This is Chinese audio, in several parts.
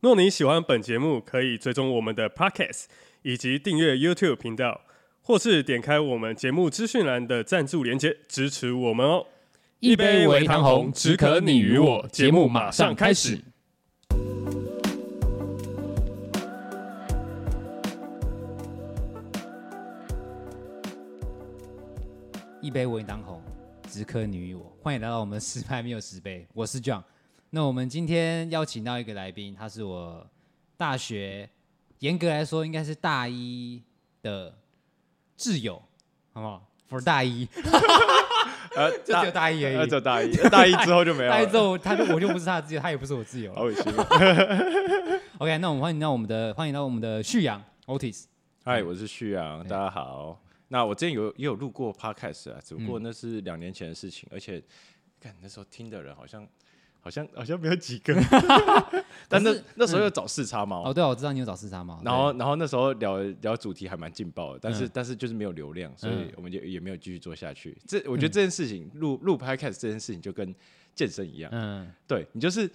若你喜欢本节目，可以追踪我们的 Podcast，以及订阅 YouTube 频道，或是点开我们节目资讯栏的赞助连接支持我们哦。一杯微糖红，只可你与我。节目马上开始。一杯微糖红，只可你与我。欢迎来到我们十拍没有十杯，我是 John。那我们今天邀请到一个来宾，他是我大学，严格来说应该是大一的挚友，好不好不是大一，呃，就只有大一而已，呃，只有大一，大一之后就没有了。大一之后，他就我就不是他的挚友，他也不是我挚友。好恶心。OK，那我们欢迎到我们的，欢迎到我们的旭阳 Otis。嗨，我是旭阳，大家好。那我之前有也有录过 Podcast 啊，只不过那是两年前的事情，嗯、而且看那时候听的人好像。好像好像没有几个，但那那时候要找四叉猫哦，对，我知道你有找四叉猫。然后然后那时候聊聊主题还蛮劲爆的，但是但是就是没有流量，所以我们就也没有继续做下去。这我觉得这件事情录录 Podcast 这件事情就跟健身一样，嗯，对你就是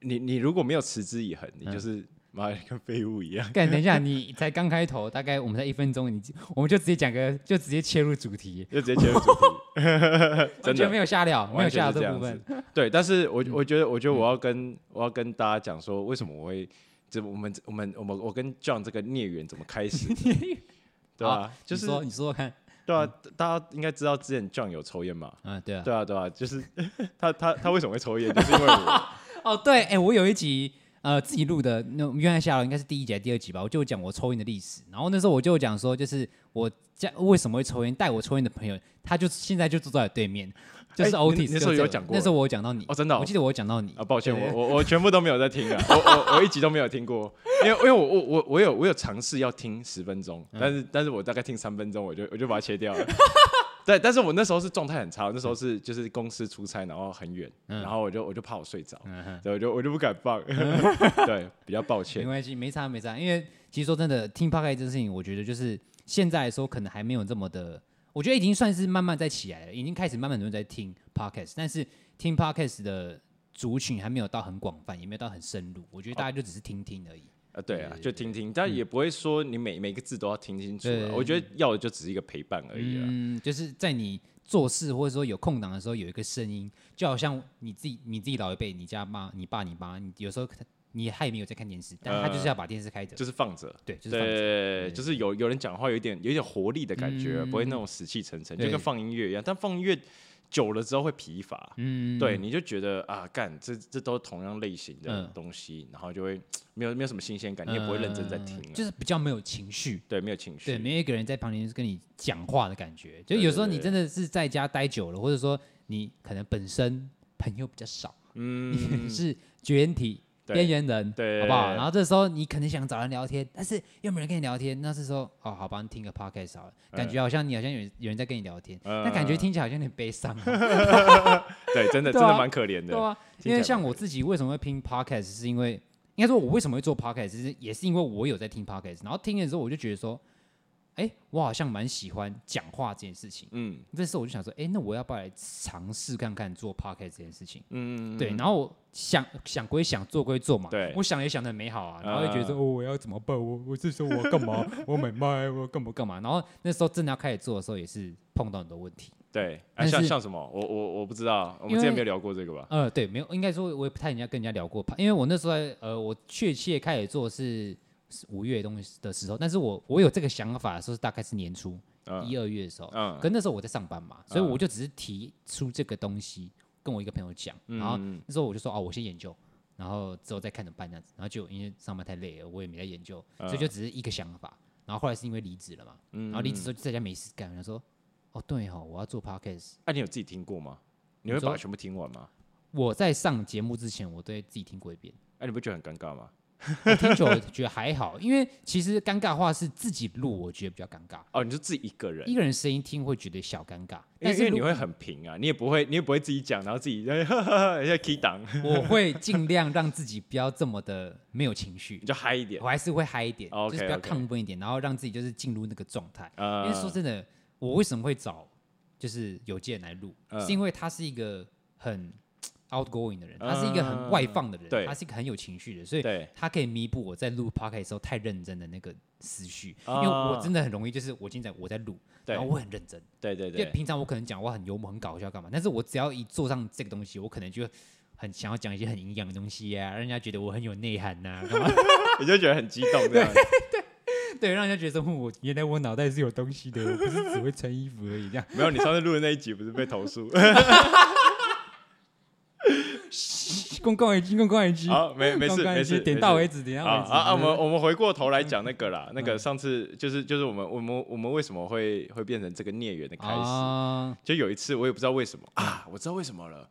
你你如果没有持之以恒，你就是。妈，跟废物一样。干，等一下，你才刚开头，大概我们才一分钟，你我们就直接讲个，就直接切入主题，就直接切入主题，真的没有瞎聊，没有瞎聊这部分。对，但是我我觉得，我觉得我要跟我要跟大家讲说，为什么我会这我们我们我们我跟 John 这个孽缘怎么开始？对吧？就是说，你说说看。对啊，大家应该知道之前 John 有抽烟嘛？嗯，对啊，对啊，对啊，就是 他他他为什么会抽烟？就是因为我。哦，对，哎，我有一集。呃，自己录的那约翰瞎聊应该是第一集还是第二集吧？我就讲我抽烟的历史，然后那时候我就讲说，就是我家为什么会抽烟，带我抽烟的朋友，他就现在就坐在我对面，就是 Otis。那时候有讲过，那时候我有讲到你哦，真的、哦，我记得我有讲到你啊，抱歉，我我我全部都没有在听啊，我我我一集都没有听过，因为因为我我我我有我有尝试要听十分钟，但是但是我大概听三分钟，我就我就把它切掉了。对，但是我那时候是状态很差，那时候是就是公司出差，然后很远，嗯、然后我就我就怕我睡着，嗯、对，我就我就不敢放，嗯、对，比较抱歉。没关系，没差没差，因为其实说真的，听 Podcast 这件事情，我觉得就是现在来说可能还没有这么的，我觉得已经算是慢慢在起来了，已经开始慢慢有人在听 Podcast，但是听 Podcast 的族群还没有到很广泛，也没有到很深入，我觉得大家就只是听听而已。啊，对啊，就听听，但也不会说你每每个字都要听清楚。我觉得要的就只是一个陪伴而已。嗯，就是在你做事或者说有空档的时候，有一个声音，就好像你自己你自己老一辈，你家妈、你爸、你妈，你有时候你他也没有在看电视，但他就是要把电视开着，就是放着。对，就是放着，就是有有人讲话有点有点活力的感觉，不会那种死气沉沉，就跟放音乐一样。但放音乐。久了之后会疲乏，嗯，对，你就觉得啊，干这这都同样类型的东西，然后就会没有没有什么新鲜感，你也不会认真在听，就是比较没有情绪，对，没有情绪，对，没有一个人在旁边跟你讲话的感觉，就有时候你真的是在家待久了，或者说你可能本身朋友比较少，嗯，是绝缘体。边缘人，对，好不好？然后这时候你可能想找人聊天，但是又没人跟你聊天。那是说，哦，好吧，你听个 podcast 好了，感觉好像你好像有有人在跟你聊天，但感觉听起来好像有点悲伤。对，真的真的蛮可怜的。对啊，因为像我自己为什么会拼 podcast，是因为应该说我为什么会做 podcast，其实也是因为我有在听 podcast，然后听的时候我就觉得说。哎、欸，我好像蛮喜欢讲话这件事情。嗯，这时候我就想说，哎、欸，那我要不要来尝试看看做 podcast 这件事情？嗯，对。然后我想想归想，做归做嘛。对。我想也想的很美好啊，然后就觉得说，哦，我要怎么办？我我是说我干嘛？我买卖？我干嘛 干嘛？然后那时候真的要开始做的时候，也是碰到很多问题。对。啊、像像什么？我我我不知道，我们之前没有聊过这个吧？呃，对，没有，应该说我也不太人家跟人家聊过，因为我那时候呃，我确切开始做是。五月东西的时候，但是我我有这个想法的时候，大概是年初一二月的时候，嗯，可那时候我在上班嘛，所以我就只是提出这个东西，跟我一个朋友讲，然后那时候我就说哦，我先研究，然后之后再看怎么办这样子，然后就因为上班太累了，我也没在研究，所以就只是一个想法，然后后来是因为离职了嘛，然后离职之后就在家没事干，他说哦对哦，我要做 podcast，哎，你有自己听过吗？你会把它全部听完吗？我在上节目之前，我都会自己听过一遍，哎，你不觉得很尴尬吗？我听久了觉得还好，因为其实尴尬话是自己录，我觉得比较尴尬。哦，你就自己一个人，一个人声音听会觉得小尴尬，但是你会很平啊，你也不会，你也不会自己讲，然后自己在 key 档。我会 尽量让自己不要这么的没有情绪，你就嗨一点，我还是会嗨一点，哦、就是比较亢奋一点，然后让自己就是进入那个状态。嗯、因为说真的，我为什么会找就是有健来录，嗯、是因为他是一个很。Outgoing 的人，他是一个很外放的人，对，他是一个很有情绪的，所以他可以弥补我在录 podcast 的时候太认真的那个思绪，因为我真的很容易就是我现在我在录，然后我很认真，对对对，因为平常我可能讲话很幽默、很搞笑干嘛，但是我只要一坐上这个东西，我可能就很想要讲一些很营养的东西呀，让人家觉得我很有内涵呐，干嘛？你就觉得很激动，对对对，让人家觉得说我原来我脑袋是有东西的，我不是只会穿衣服而已，这样。没有，你上次录的那一集不是被投诉？公共一句，公共一句。好，没没事没事，点到为止，点到为止。啊啊，我们我们回过头来讲那个啦，那个上次就是就是我们我们我们为什么会会变成这个孽缘的开始？就有一次我也不知道为什么啊，我知道为什么了。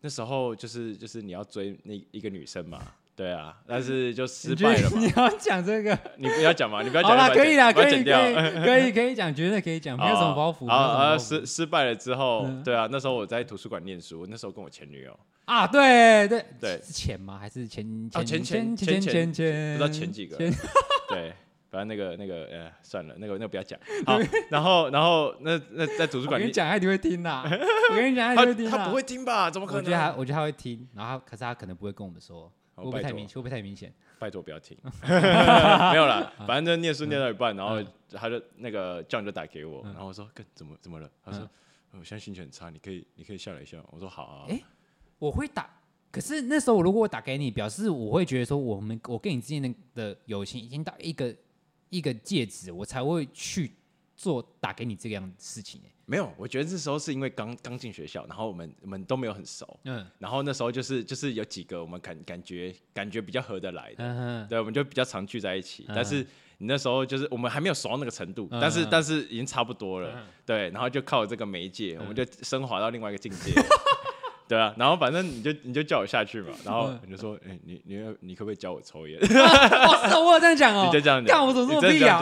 那时候就是就是你要追那一个女生嘛，对啊，但是就失败了嘛。你要讲这个，你不要讲嘛，你不要讲。好了，可以了，可以可以，可 以可以讲，绝对可以讲，没有什么包袱。啊啊，失失败了之后，对啊，那时候我在图书馆念书，那时候跟我前女友。啊，对对对，是前吗？还是前前前前前前前？不知道前几个。对，反正那个那个呃，算了，那个那个不要讲。好，然后然后那那在图书馆，我跟你讲，他一定会听呐。我跟你讲，他一定会听。他不会听吧？怎么可能？我觉得他，我觉得他会听。然后，可是他可能不会跟我们说，会不会太明显？会不会太明显？拜托不要听。没有啦，反正念书念到一半，然后他就那个 John 就打给我，然后我说：“哥，怎么怎么了？”他说：“我现在心情很差，你可以你可以下来一下。”我说：“好啊。”我会打，可是那时候如果我打给你，表示我会觉得说，我们我跟你之间的的友情已经到一个一个戒指，我才会去做打给你这样的事情。没有，我觉得这时候是因为刚刚进学校，然后我们我们都没有很熟，嗯，然后那时候就是就是有几个我们感感觉感觉比较合得来的，嗯，对，我们就比较常聚在一起。但是你那时候就是我们还没有熟到那个程度，但是但是已经差不多了，对，然后就靠这个媒介，我们就升华到另外一个境界。对啊，然后反正你就你就叫我下去嘛，然后你就说，哎，你你你可不可以教我抽烟？哦，是我有这样讲哦，你就这样讲，干我怎么这么屁啊？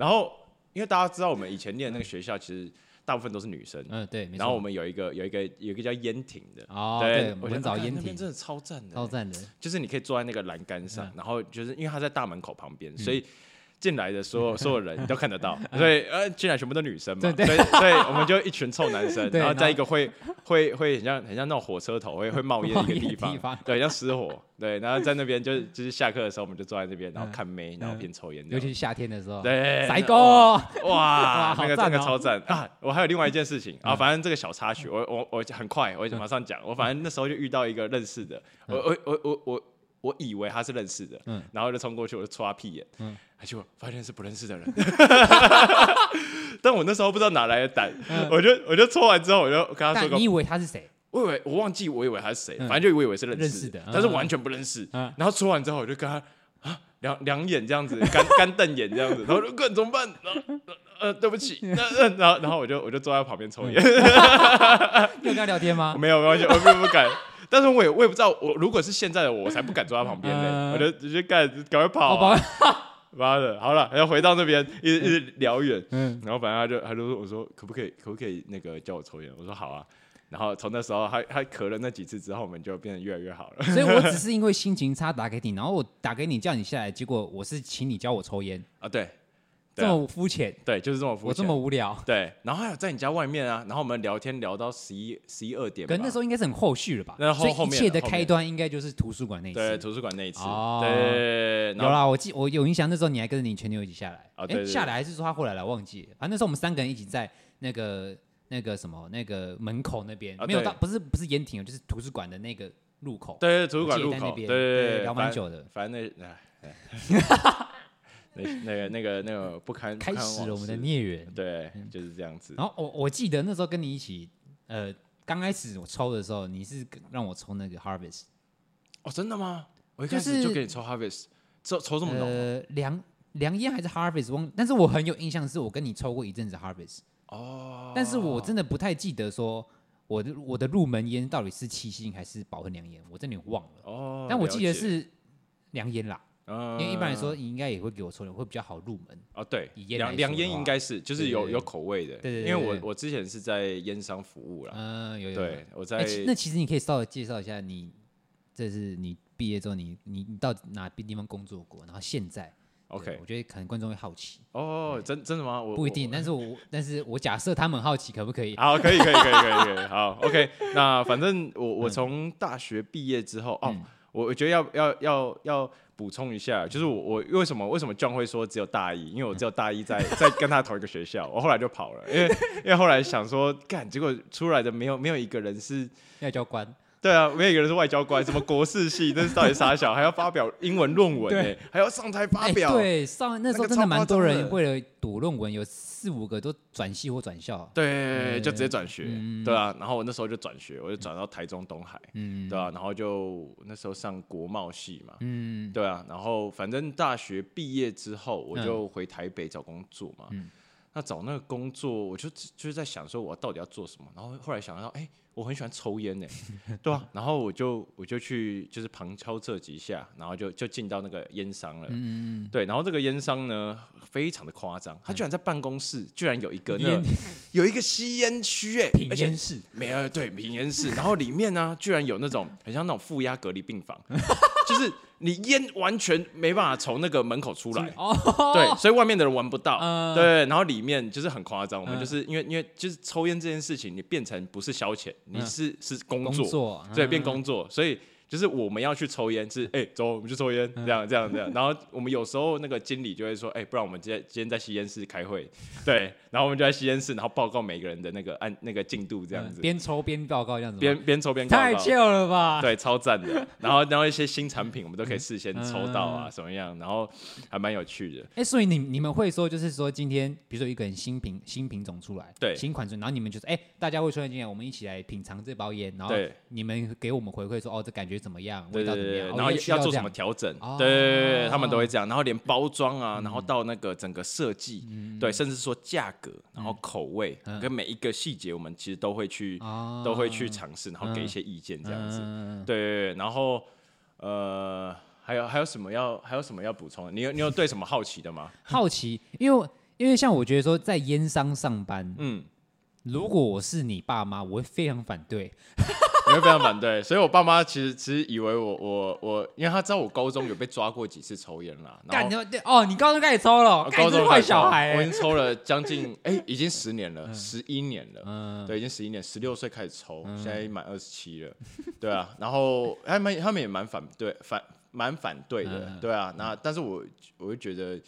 然后因为大家知道我们以前念那个学校，其实大部分都是女生，嗯对，然后我们有一个有一个有一个叫烟亭的，哦对，我们找烟亭。真的超赞的，超赞的，就是你可以坐在那个栏杆上，然后就是因为他在大门口旁边，所以。进来的所有 所有人你都看得到，所以呃进来全部都女生嘛，所以所以我们就一群臭男生，然后在一个会会会很像很像那种火车头会会冒烟的一个地方，对，像失火，对，然后在那边就是就是下课的时候我们就坐在那边，然后看妹，然后边抽烟，尤其是夏天的时候，对，帅哥，哇，那个那个超赞。啊！我还有另外一件事情啊，反正这个小插曲，我我我很快，我马上讲，我反正那时候就遇到一个认识的，我我我我我。我以为他是认识的，嗯，然后就冲过去，我就戳他屁眼，嗯，结果发现是不认识的人，但我那时候不知道哪来的胆，我就我就戳完之后，我就跟他说：“你以为他是谁？我以为我忘记，我以为他是谁，反正就以为是认识的，但是完全不认识。然后戳完之后，我就跟他啊两两眼这样子，干干瞪眼这样子，然后说：‘哥怎么办？’呃，对不起，然后然后我就我就坐在旁边抽烟。你有跟他聊天吗？没有，没关系，我并不敢。”但是我也我也不知道，我如果是现在的我，我才不敢坐他旁边呢。我就直接干，赶快跑。妈的，好了，要回到那边，一直一直聊远。嗯，然后反正他就他就说，我说可不可以可不可以那个叫我抽烟？我说好啊。然后从那时候他他咳了那几次之后，我们就变得越来越好了。所以我 只是因为心情差打给你，然后我打给你叫你下来，结果我是请你教我抽烟啊，对。这么肤浅，对，就是这么肤浅。我这么无聊，对。然后还有在你家外面啊，然后我们聊天聊到十一、十一二点。可能那时候应该是很后续了吧？那后后面一切的开端应该就是图书馆那一次。对，图书馆那一次。哦，对。有啦，我记我有印象，那时候你还跟着你前女友一起下来。哎，下来还是说他后来来？忘记了。反正那时候我们三个人一起在那个那个什么那个门口那边，没有到，不是不是烟亭，就是图书馆的那个入口。对，图书馆入口那边。对对，聊蛮久的。反正那哎。那那个那个那个不堪开始了我们的孽缘，对，就是这样子。然后我我记得那时候跟你一起，呃，刚开始我抽的时候，你是让我抽那个 Harvest。哦，真的吗？我一开始就给你抽 Harvest，抽抽这么浓。呃，凉凉烟还是 Harvest？忘，但是我很有印象，是我跟你抽过一阵子 Harvest。哦。但是我真的不太记得说我的我的入门烟到底是七星还是保和良烟，我真的忘了。哦。但我记得是。良烟啦。因为一般来说，你应该也会给我抽的，会比较好入门。哦，对，两两烟应该是就是有有口味的。对对。因为我我之前是在烟商服务啦。嗯，有有。对，我在。那其实你可以稍微介绍一下，你这是你毕业之后，你你你到哪边地方工作过？然后现在，OK，我觉得可能观众会好奇。哦，真真的吗？我不一定，但是我 但是我假设他们好奇，可不可以？好，可以可以可以可以可以。好，OK，那反正我我从大学毕业之后，哦，我我觉得要要要要。补充一下，就是我我为什么为什么 John 会说只有大一？因为我只有大一在 在跟他同一个学校，我后来就跑了，因为因为后来想说干，结果出来的没有没有一个人是外交官。对啊，没有一个人是外交官，什么国事系，那是到底啥小，还要发表英文论文哎，还要上台发表。对，上那时候真的蛮多人为了读论文，有四五个都转系或转校。对，就直接转学，对啊。然后我那时候就转学，我就转到台中东海，对啊。然后就那时候上国贸系嘛，嗯，对啊。然后反正大学毕业之后，我就回台北找工作嘛。那找那个工作，我就就是在想说，我到底要做什么。然后后来想到，哎。我很喜欢抽烟呢，对啊，然后我就我就去就是旁敲侧击下，然后就就进到那个烟商了，嗯，对，然后这个烟商呢非常的夸张，他居然在办公室居然有一个那有一个吸烟区哎，品烟室。没有对品烟室，然后里面呢居然有那种很像那种负压隔离病房，就是。你烟完全没办法从那个门口出来，哦、对，所以外面的人闻不到，呃、对，然后里面就是很夸张。我们就是因为因为就是抽烟这件事情，你变成不是消遣，你是、呃、是工作，工作对，变工作，所以。就是我们要去抽烟，是哎、欸，走，我们去抽烟，这样这样这样。然后我们有时候那个经理就会说，哎、欸，不然我们今天今天在吸烟室开会，对。然后我们就在吸烟室，然后报告每个人的那个按那个进度这样子。边、嗯、抽边报告这样子。边边抽边。太秀了吧？对，超赞的。然后然后一些新产品我们都可以事先抽到啊，什么样？然后还蛮有趣的。哎、欸，所以你你们会说，就是说今天比如说一个人新品新品种出来，对，新款式，然后你们就是哎、欸，大家会出现今天我们一起来品尝这包烟，然后你们给我们回馈说，哦，这感觉怎么样？味道。对，然后要做什么调整？对对，他们都会这样。然后连包装啊，然后到那个整个设计，对，甚至说价格，然后口味跟每一个细节，我们其实都会去，都会去尝试，然后给一些意见这样子。对，然后呃，还有还有什么要还有什么要补充？你有你有对什么好奇的吗？好奇，因为因为像我觉得说在烟商上班，嗯，如果我是你爸妈，我会非常反对。你会非常反对，所以我爸妈其实其实以为我我我，因为他知道我高中有被抓过几次抽烟啦。干你哦，你高中开始抽了？高中坏小孩，我已经抽了将近哎，已经十年了，十一年了。嗯，对，已经十一年，十六岁开始抽，现在满二十七了。对啊，然后他们他们也蛮反对反蛮反对的。对啊，那但是我我就觉得。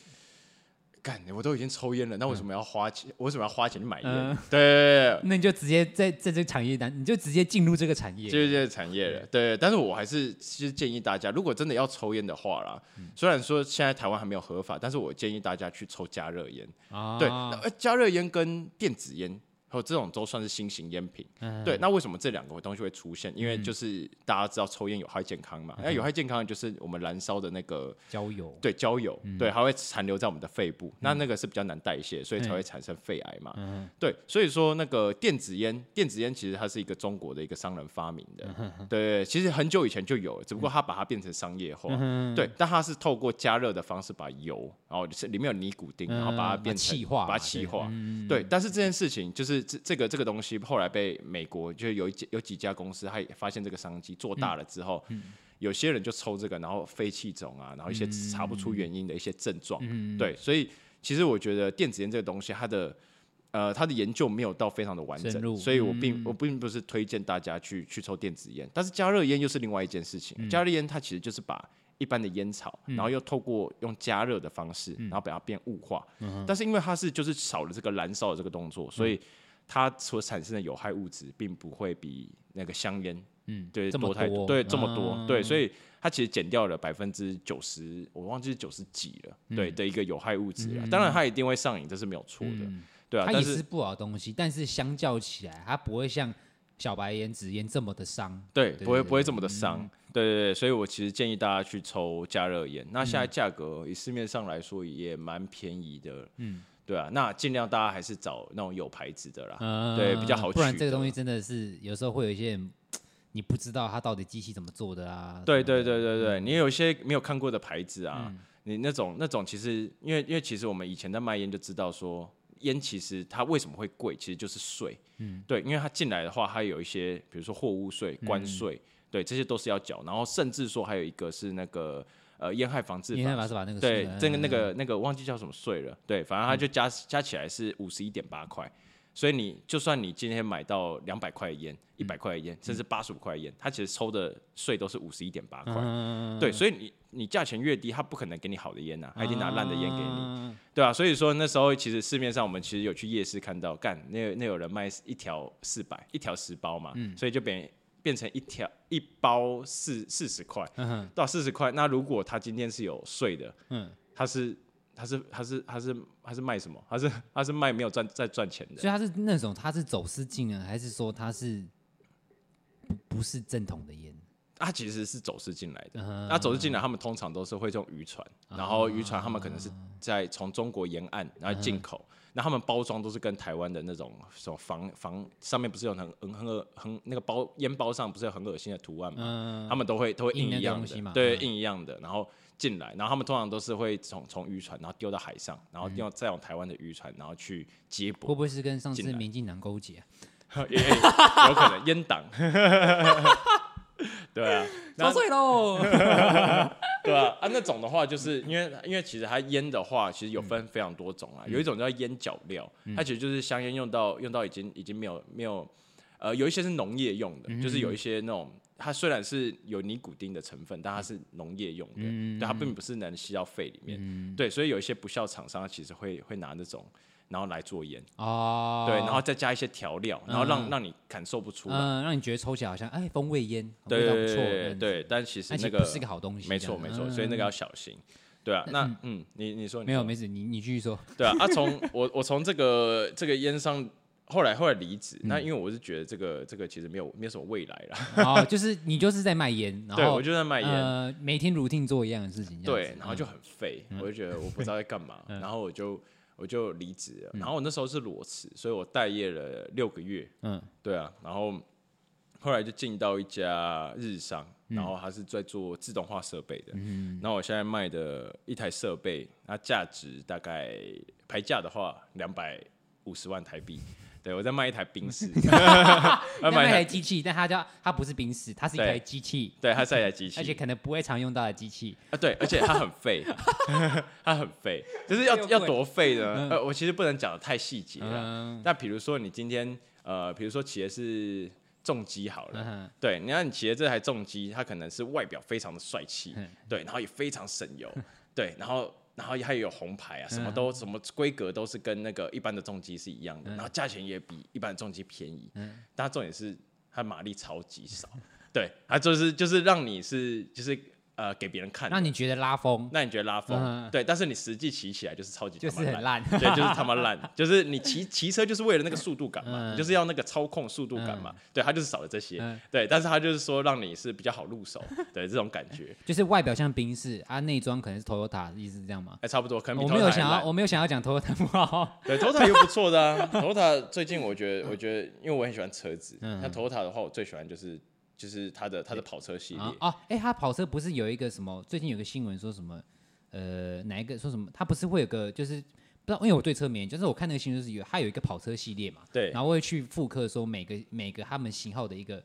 干，我都已经抽烟了，那为什么要花钱？我为什么要花钱去买烟？嗯、对，那你就直接在在这个产业单，你就直接进入这个产业，就是这个产业了。对，对，但是我还是其实建议大家，如果真的要抽烟的话啦，嗯、虽然说现在台湾还没有合法，但是我建议大家去抽加热烟。啊，对，加热烟跟电子烟。和这种都算是新型烟品，嗯、对。那为什么这两个东西会出现？因为就是大家知道抽烟有害健康嘛，那、嗯、有害健康就是我们燃烧的那个焦油，对焦油，嗯、对，还会残留在我们的肺部，嗯、那那个是比较难代谢，所以才会产生肺癌嘛。嗯、对，所以说那个电子烟，电子烟其实它是一个中国的一个商人发明的，嗯、对，其实很久以前就有了，只不过他把它变成商业化，嗯、对。但它是透过加热的方式把油，然后是里面有尼古丁，然后把它变成气化，把它气化，对。但是这件事情就是这这个这个东西。后来被美国就有一有几家公司，他也发现这个商机做大了之后，嗯嗯、有些人就抽这个，然后肺气肿啊，然后一些查不出原因的一些症状，嗯、对，所以其实我觉得电子烟这个东西，它的呃它的研究没有到非常的完整，所以我并、嗯、我并不是推荐大家去去抽电子烟，但是加热烟又是另外一件事情，嗯、加热烟它其实就是把一般的烟草，然后又透过用加热的方式，然后把它变雾化，嗯、但是因为它是就是少了这个燃烧的这个动作，所以。它所产生的有害物质并不会比那个香烟，嗯，对，多太多，对，这么多，对，所以它其实减掉了百分之九十，我忘记是九十几了，对的一个有害物质。当然，它一定会上瘾，这是没有错的，对啊。它也是不好的东西，但是相较起来，它不会像小白烟、紫烟这么的伤，对，不会不会这么的伤，对对对。所以我其实建议大家去抽加热烟。那现在价格以市面上来说也蛮便宜的，嗯。对啊，那尽量大家还是找那种有牌子的啦，嗯、对，比较好取。不然这个东西真的是有时候会有一些人你不知道它到底机器怎么做的啊。对对对对对，你有一些没有看过的牌子啊，嗯、你那种那种其实，因为因为其实我们以前在卖烟就知道说，烟其实它为什么会贵，其实就是税。嗯，对，因为它进来的话，它有一些比如说货物税、关税，嗯、对，这些都是要缴。然后甚至说还有一个是那个呃烟害防治法，烟害防治法那个对，这个那个那个忘记叫什么税了。对，反正它就加、嗯、加起来是五十一点八块。所以你就算你今天买到两百块的烟、一百块的烟，甚至八十五块的烟，它其实抽的税都是五十一点八块。对，所以你你价钱越低，他不可能给你好的烟呐，他一定拿烂的烟给你，对啊，所以说那时候其实市面上我们其实有去夜市看到，干那那有人卖一条四百，一条十包嘛，所以就变变成一条一包四四十块，到四十块。那如果他今天是有税的，他是。他是他是他是他是卖什么？他是他是卖没有赚在赚钱的。所以他是那种他是走私进啊，还是说他是不不是正统的烟？他其实是走私进来的。那、uh. 走私进来，他们通常都是会用渔船，uh. 然后渔船他们可能是在从中国沿岸然后进口，那、uh huh. 他们包装都是跟台湾的那种什么防防上面不是有很很很恶很那个包烟包上不是有很恶心的图案吗？Uh huh. 他们都会都会印一样的，印对，印一样的，然后。进来，然后他们通常都是会从从渔船，然后丢到海上，然后用再用台湾的渔船，然后去接驳。会不会是跟上次民进党勾结啊？也 有可能 阉党。对啊，操碎喽。对啊，啊那种的话，就是因为因为其实它腌的话，其实有分非常多种啊。有一种叫腌脚料，它其实就是香烟用到用到已经已经没有没有，呃，有一些是农业用的，就是有一些那种。它虽然是有尼古丁的成分，但它是农业用的，嗯、对，它并不是能吸到肺里面，嗯、对，所以有一些不肖厂商其实会会拿那种，然后来做烟，哦，对，然后再加一些调料，然后让、嗯、让你感受不出来，嗯，让你觉得抽起来好像哎风味烟，对对对对，对，但其实那个不是一个好东西，没错没错，所以那个要小心，对啊，那嗯，你你说，你没有没事，你你继续说，对啊，啊从 我我从这个这个烟商。后来后来离职，那因为我是觉得这个这个其实没有没有什么未来了。哦，就是你就是在卖烟，对，我就在卖烟，呃，每天 routine 做一样的事情，对，然后就很废，我就觉得我不知道在干嘛，然后我就我就离职了。然后我那时候是裸辞，所以我待业了六个月。嗯，对啊，然后后来就进到一家日商，然后他是在做自动化设备的。嗯，然后我现在卖的一台设备，那价值大概牌价的话两百五十万台币。对，我在卖一台宾士，卖一台机器，但它叫它不是宾士，它是一台机器，对，它是一台机器，而且可能不会常用到的机器啊，对，而且它很废，它很废，就是要要多废呢？呃，我其实不能讲的太细节了，但比如说你今天呃，比如说骑的是重机好了，对，你看你骑的这台重机，它可能是外表非常的帅气，对，然后也非常省油，对，然后。然后还有红牌啊，什么都什么规格都是跟那个一般的重机是一样的，然后价钱也比一般的重机便宜，嗯。但重点是它马力超级少，对，它就是就是让你是就是。呃，给别人看，那你觉得拉风？那你觉得拉风？对，但是你实际骑起来就是超级就是很烂，对，就是他妈烂，就是你骑骑车就是为了那个速度感嘛，你就是要那个操控速度感嘛，对，它就是少了这些，对，但是它就是说让你是比较好入手，对，这种感觉，就是外表像宾士，啊，内装可能是 Toyota，意思是这样吗？哎，差不多，可能我没有想要，我没有想要讲 Toyota 不好，对，Toyota 又不错的啊，Toyota 最近我觉得，我觉得，因为我很喜欢车子，那 Toyota 的话，我最喜欢就是。就是他的他的跑车系列啊，哎、欸，他跑车不是有一个什么？最近有个新闻说什么？呃，哪一个说什么？他不是会有个就是不知道，因为我对车没研究，就是我看那个新闻是有他有一个跑车系列嘛，对，然后会去复刻说每个每个他们型号的一个，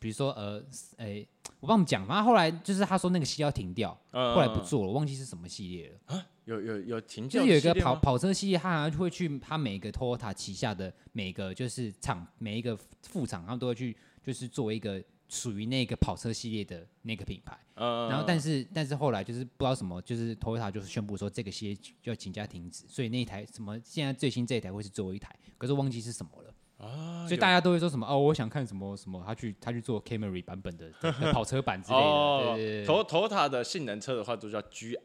比如说呃，哎、欸，我帮我们讲，反正后来就是他说那个系要停掉，嗯、后来不做了，我忘记是什么系列了啊？有有有停掉，就是有一个跑跑车系列，他好像会去他每个 Toyota 旗下的每个就是厂每一个副厂，他们都会去就是作为一个。属于那个跑车系列的那个品牌，嗯、然后但是但是后来就是不知道什么，就是 Toyota 就是宣布说这个系列就要请假停止，所以那一台什么现在最新这一台会是最后一台，可是忘记是什么了，啊、所以大家都会说什么哦，我想看什么什么，他去他去做 Camry 版本的，跑车版之类的。哦，对 Toyota 的性能车的话都叫 GR，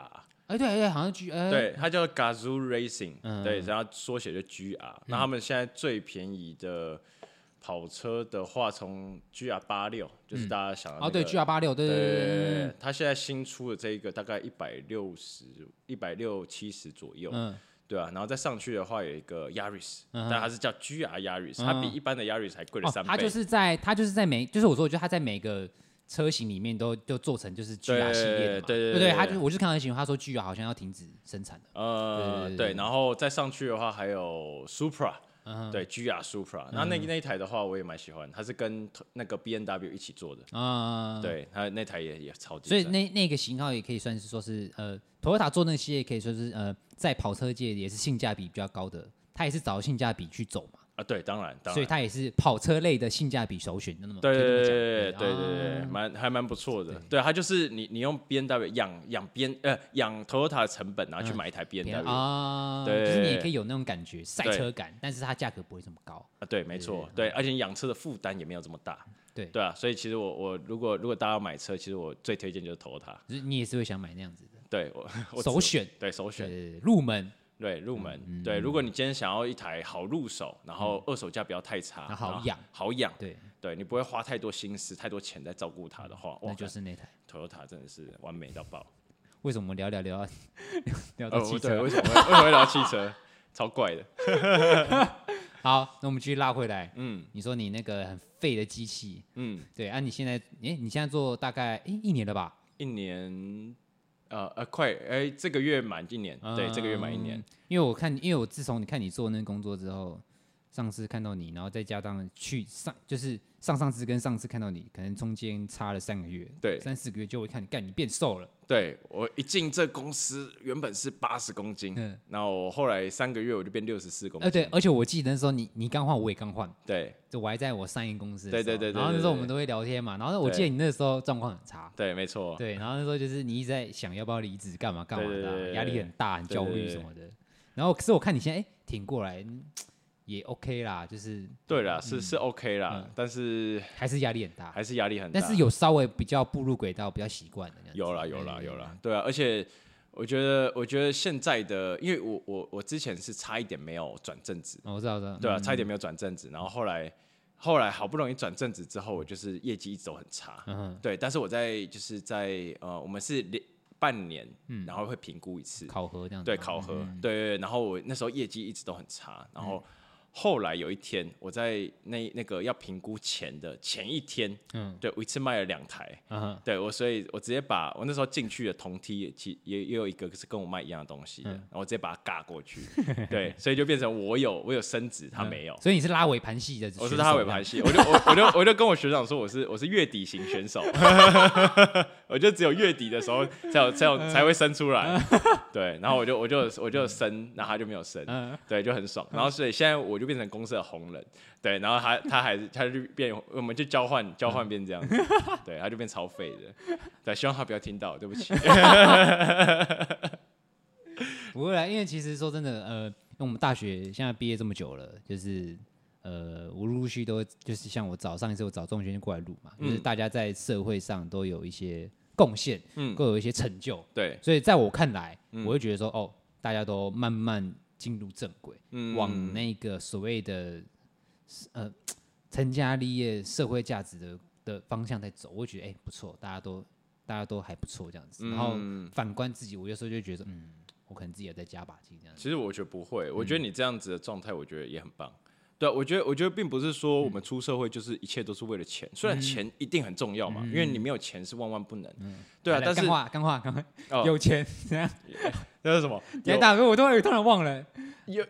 哎对对，好像 GR，，对，它叫 Gazoo Racing，、嗯、对，然后缩写就 GR，那他们现在最便宜的。跑车的话，从 GR 八六就是大家想的、那个、哦，对，GR 八六，对对对，他现在新出的这一个大概一百六十、一百六七十左右，嗯，对啊，然后再上去的话有一个 Yaris，但它是叫 GR Yaris，它比一般的 Yaris 还贵了三倍。它就是在它就是在每就是我说，我觉得它在每个车型里面都就做成就是 GR 系列的嘛，对对对，他就我就看到新闻，他说 GR 好像要停止生产的。呃，对，然后再上去的话还有 Supra。Uh. 对，GR Supra，那那那一台的话，我也蛮喜欢，它是跟那个 B N W 一起做的啊，uh. 对，它那台也也超级。所以那那个型号也可以算是说是呃，Toyota 做那个系列可以说是呃，在跑车界也是性价比比较高的，它也是找性价比去走嘛。啊，对，当然，当然，所以它也是跑车类的性价比首选的那么。对对对对对蛮还蛮不错的。对，它就是你你用 BMW 养养 B 呃养 Toyota 的成本，然后去买一台 BMW 啊，对，就是你也可以有那种感觉，赛车感，但是它价格不会这么高啊。对，没错，对，而且养车的负担也没有这么大。对对啊，所以其实我我如果如果大家要买车，其实我最推荐就是 Toyota。就是你也是会想买那样子的。对，我首选，对首选，入门。对，入门。嗯、对，如果你今天想要一台好入手，然后二手价不要太差，嗯、好养，好养。对，对你不会花太多心思、太多钱在照顾它的话，那就是那台 Toyota 真的是完美到爆。为什么我们聊聊聊聊到汽车？哦、为什么为什么会聊汽车？超怪的。好，那我们继续拉回来。嗯，你说你那个很废的机器，嗯，对啊，你现在，哎，你现在做大概哎一年了吧？一年。呃呃，快哎，这个月满一年，对，这个月满一年。因为我看，因为我自从你看你做那个工作之后，上次看到你，然后再加上去上，就是上上次跟上次看到你，可能中间差了三个月，对，三四个月就会看你，干你变瘦了。对，我一进这公司，原本是八十公斤，嗯，然后我后来三个月我就变六十四公斤。呃，对，而且我记得那时候你你刚换，我也刚换，对，就我还在我上一公司，对对对，然后那时候我们都会聊天嘛，然后我记得你那时候状况很差，对，没错，对，然后那时候就是你一直在想要不要离职，干嘛干嘛的，压力很大，很焦虑什么的，然后可是我看你现在哎挺过来。也 OK 啦，就是对啦，是是 OK 啦，但是还是压力很大，还是压力很大。但是有稍微比较步入轨道，比较习惯的那样。有啦，有啦，有啦，对啊。而且我觉得，我觉得现在的，因为我我我之前是差一点没有转正职，我知道的，对啊，差一点没有转正职，然后后来后来好不容易转正职之后，我就是业绩一直都很差，嗯，对。但是我在就是在呃，我们是连半年，然后会评估一次考核这样子，对，考核，对对。然后我那时候业绩一直都很差，然后。后来有一天，我在那那个要评估前的前一天，嗯，对我一次卖了两台，嗯哼，对我，所以我直接把我那时候进去的同梯也也也有一个是跟我卖一样的东西的，然后我直接把它嘎过去，对，所以就变成我有我有升值，他没有，所以你是拉尾盘系的，我是拉尾盘系，我就我我就我就跟我学长说我是我是月底型选手，我就只有月底的时候才有才有才会升出来，对，然后我就我就我就升，然后他就没有升，对，就很爽，然后所以现在我。就变成公司的红人，对，然后他他还是他就变，我们就交换交换变这样子，对，他就变超废的，对，希望他不要听到，对不起。不会啦，因为其实说真的，呃，因为我们大学现在毕业这么久了，就是呃，我陆陆续续都就是像我早上一次我找仲轩过来录嘛，嗯、就是大家在社会上都有一些贡献，嗯，都有一些成就，对，所以在我看来，嗯、我会觉得说，哦，大家都慢慢。进入正轨，嗯、往那个所谓的呃成家立业、社会价值的的方向在走，我觉得哎、欸、不错，大家都大家都还不错这样子。然后反观自己，我有时候就觉得，嗯，我可能自己也在加把劲这样子。其实我觉得不会，我觉得你这样子的状态，我觉得也很棒。对，我觉得，我觉得并不是说我们出社会就是一切都是为了钱，虽然钱一定很重要嘛，因为你没有钱是万万不能。对啊，但是干话，干话，干话，有钱怎样？那是什么？哎，大哥，我突然突然忘了，有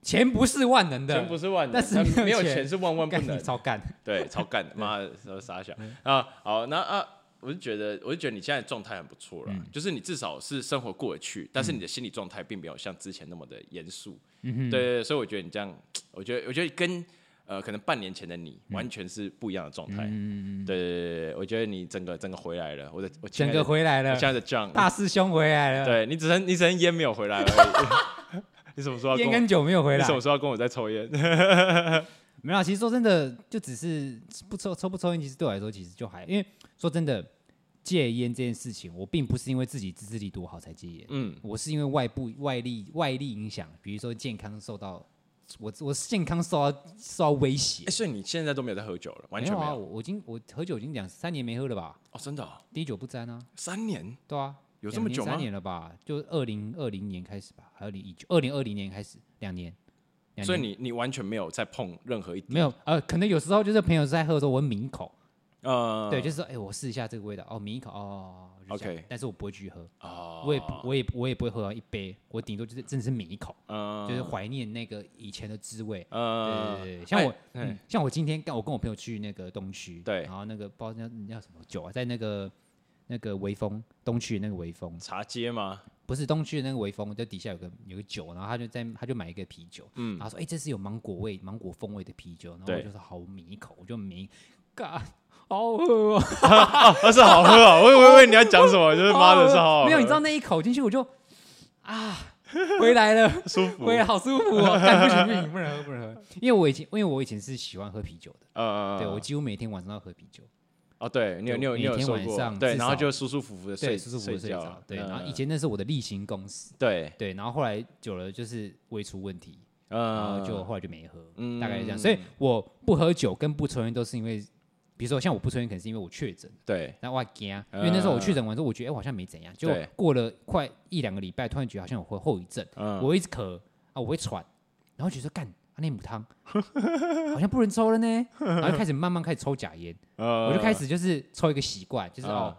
钱不是万能的，钱不是万能，但是没有钱是万万不能。超干，对，超干的，妈的，傻小啊！好，那啊。我就觉得，我就觉得你现在状态很不错了，嗯、就是你至少是生活过得去，但是你的心理状态并没有像之前那么的严肃。嗯、哼对，对，对，所以我觉得你这样，我觉得我觉得跟呃可能半年前的你完全是不一样的状态。嗯、对，对，对，对，我觉得你整个整个回来了，我的整个回来了，现在的酱大师兄回来了。对，你只能你只能烟没有回来而已。你什么时候烟跟酒没有回来？你什么时候要跟我在抽烟？没有，其实说真的，就只是不抽抽不抽烟，其实对我来说其实就还，因为说真的，戒烟这件事情，我并不是因为自己自制力多好才戒烟，嗯，我是因为外部外力外力影响，比如说健康受到我我健康受到受到威胁。欸，所以你现在都没有在喝酒了，完全没有。啊，我已经我喝酒已经两三年没喝了吧？哦，真的，滴酒不沾啊，三年，对啊，有这么久吗？三年了吧？就二零二零年开始吧，二零一九，二零二零年开始两年。所以你你完全没有再碰任何一点？没有，呃，可能有时候就是朋友在喝的时候，我会抿一口。呃，对，就是说，哎，我试一下这个味道，哦，抿一口，哦，OK，但是我不会继续喝，哦，我也我也我也不会喝到一杯，我顶多就是真的是抿一口，嗯，就是怀念那个以前的滋味，嗯，对对对，像我，像我今天跟我跟我朋友去那个东区，对，然后那个不知道那叫什么酒啊，在那个那个微风东区那个微风。茶街吗？不是东区的那个微风，就底下有个有个酒，然后他就在他就买一个啤酒，嗯，然后说，哎，这是有芒果味芒果风味的啤酒，然后我就说好抿一口，我就抿，嘎。好喝啊！那是好喝啊！我以为你要讲什么，就是妈的是好，没有，你知道那一口进去我就啊，回来了，舒服，回来好舒服哦。但不行不行，不能喝不能喝，因为我以前因为我以前是喜欢喝啤酒的，嗯对我几乎每天晚上都要喝啤酒。哦，对你有你有你有说过，对，然后就舒舒服服的睡，舒舒服服睡觉。对，然后以前那是我的例行公事，对对，然后后来久了就是胃出问题，然后就后来就没喝，大概是这样。所以我不喝酒跟不抽烟都是因为。比如说，像我不抽烟，可能是因为我确诊。对，那我惊，因为那时候我确诊完之后，我觉得哎，好像没怎样。就过了快一两个礼拜，突然觉得好像有后后遗症。我一直咳啊，我会喘，然后觉得干那母汤 好像不能抽了呢，然后开始慢慢开始抽假烟。我就开始就是抽一个习惯，就是哦，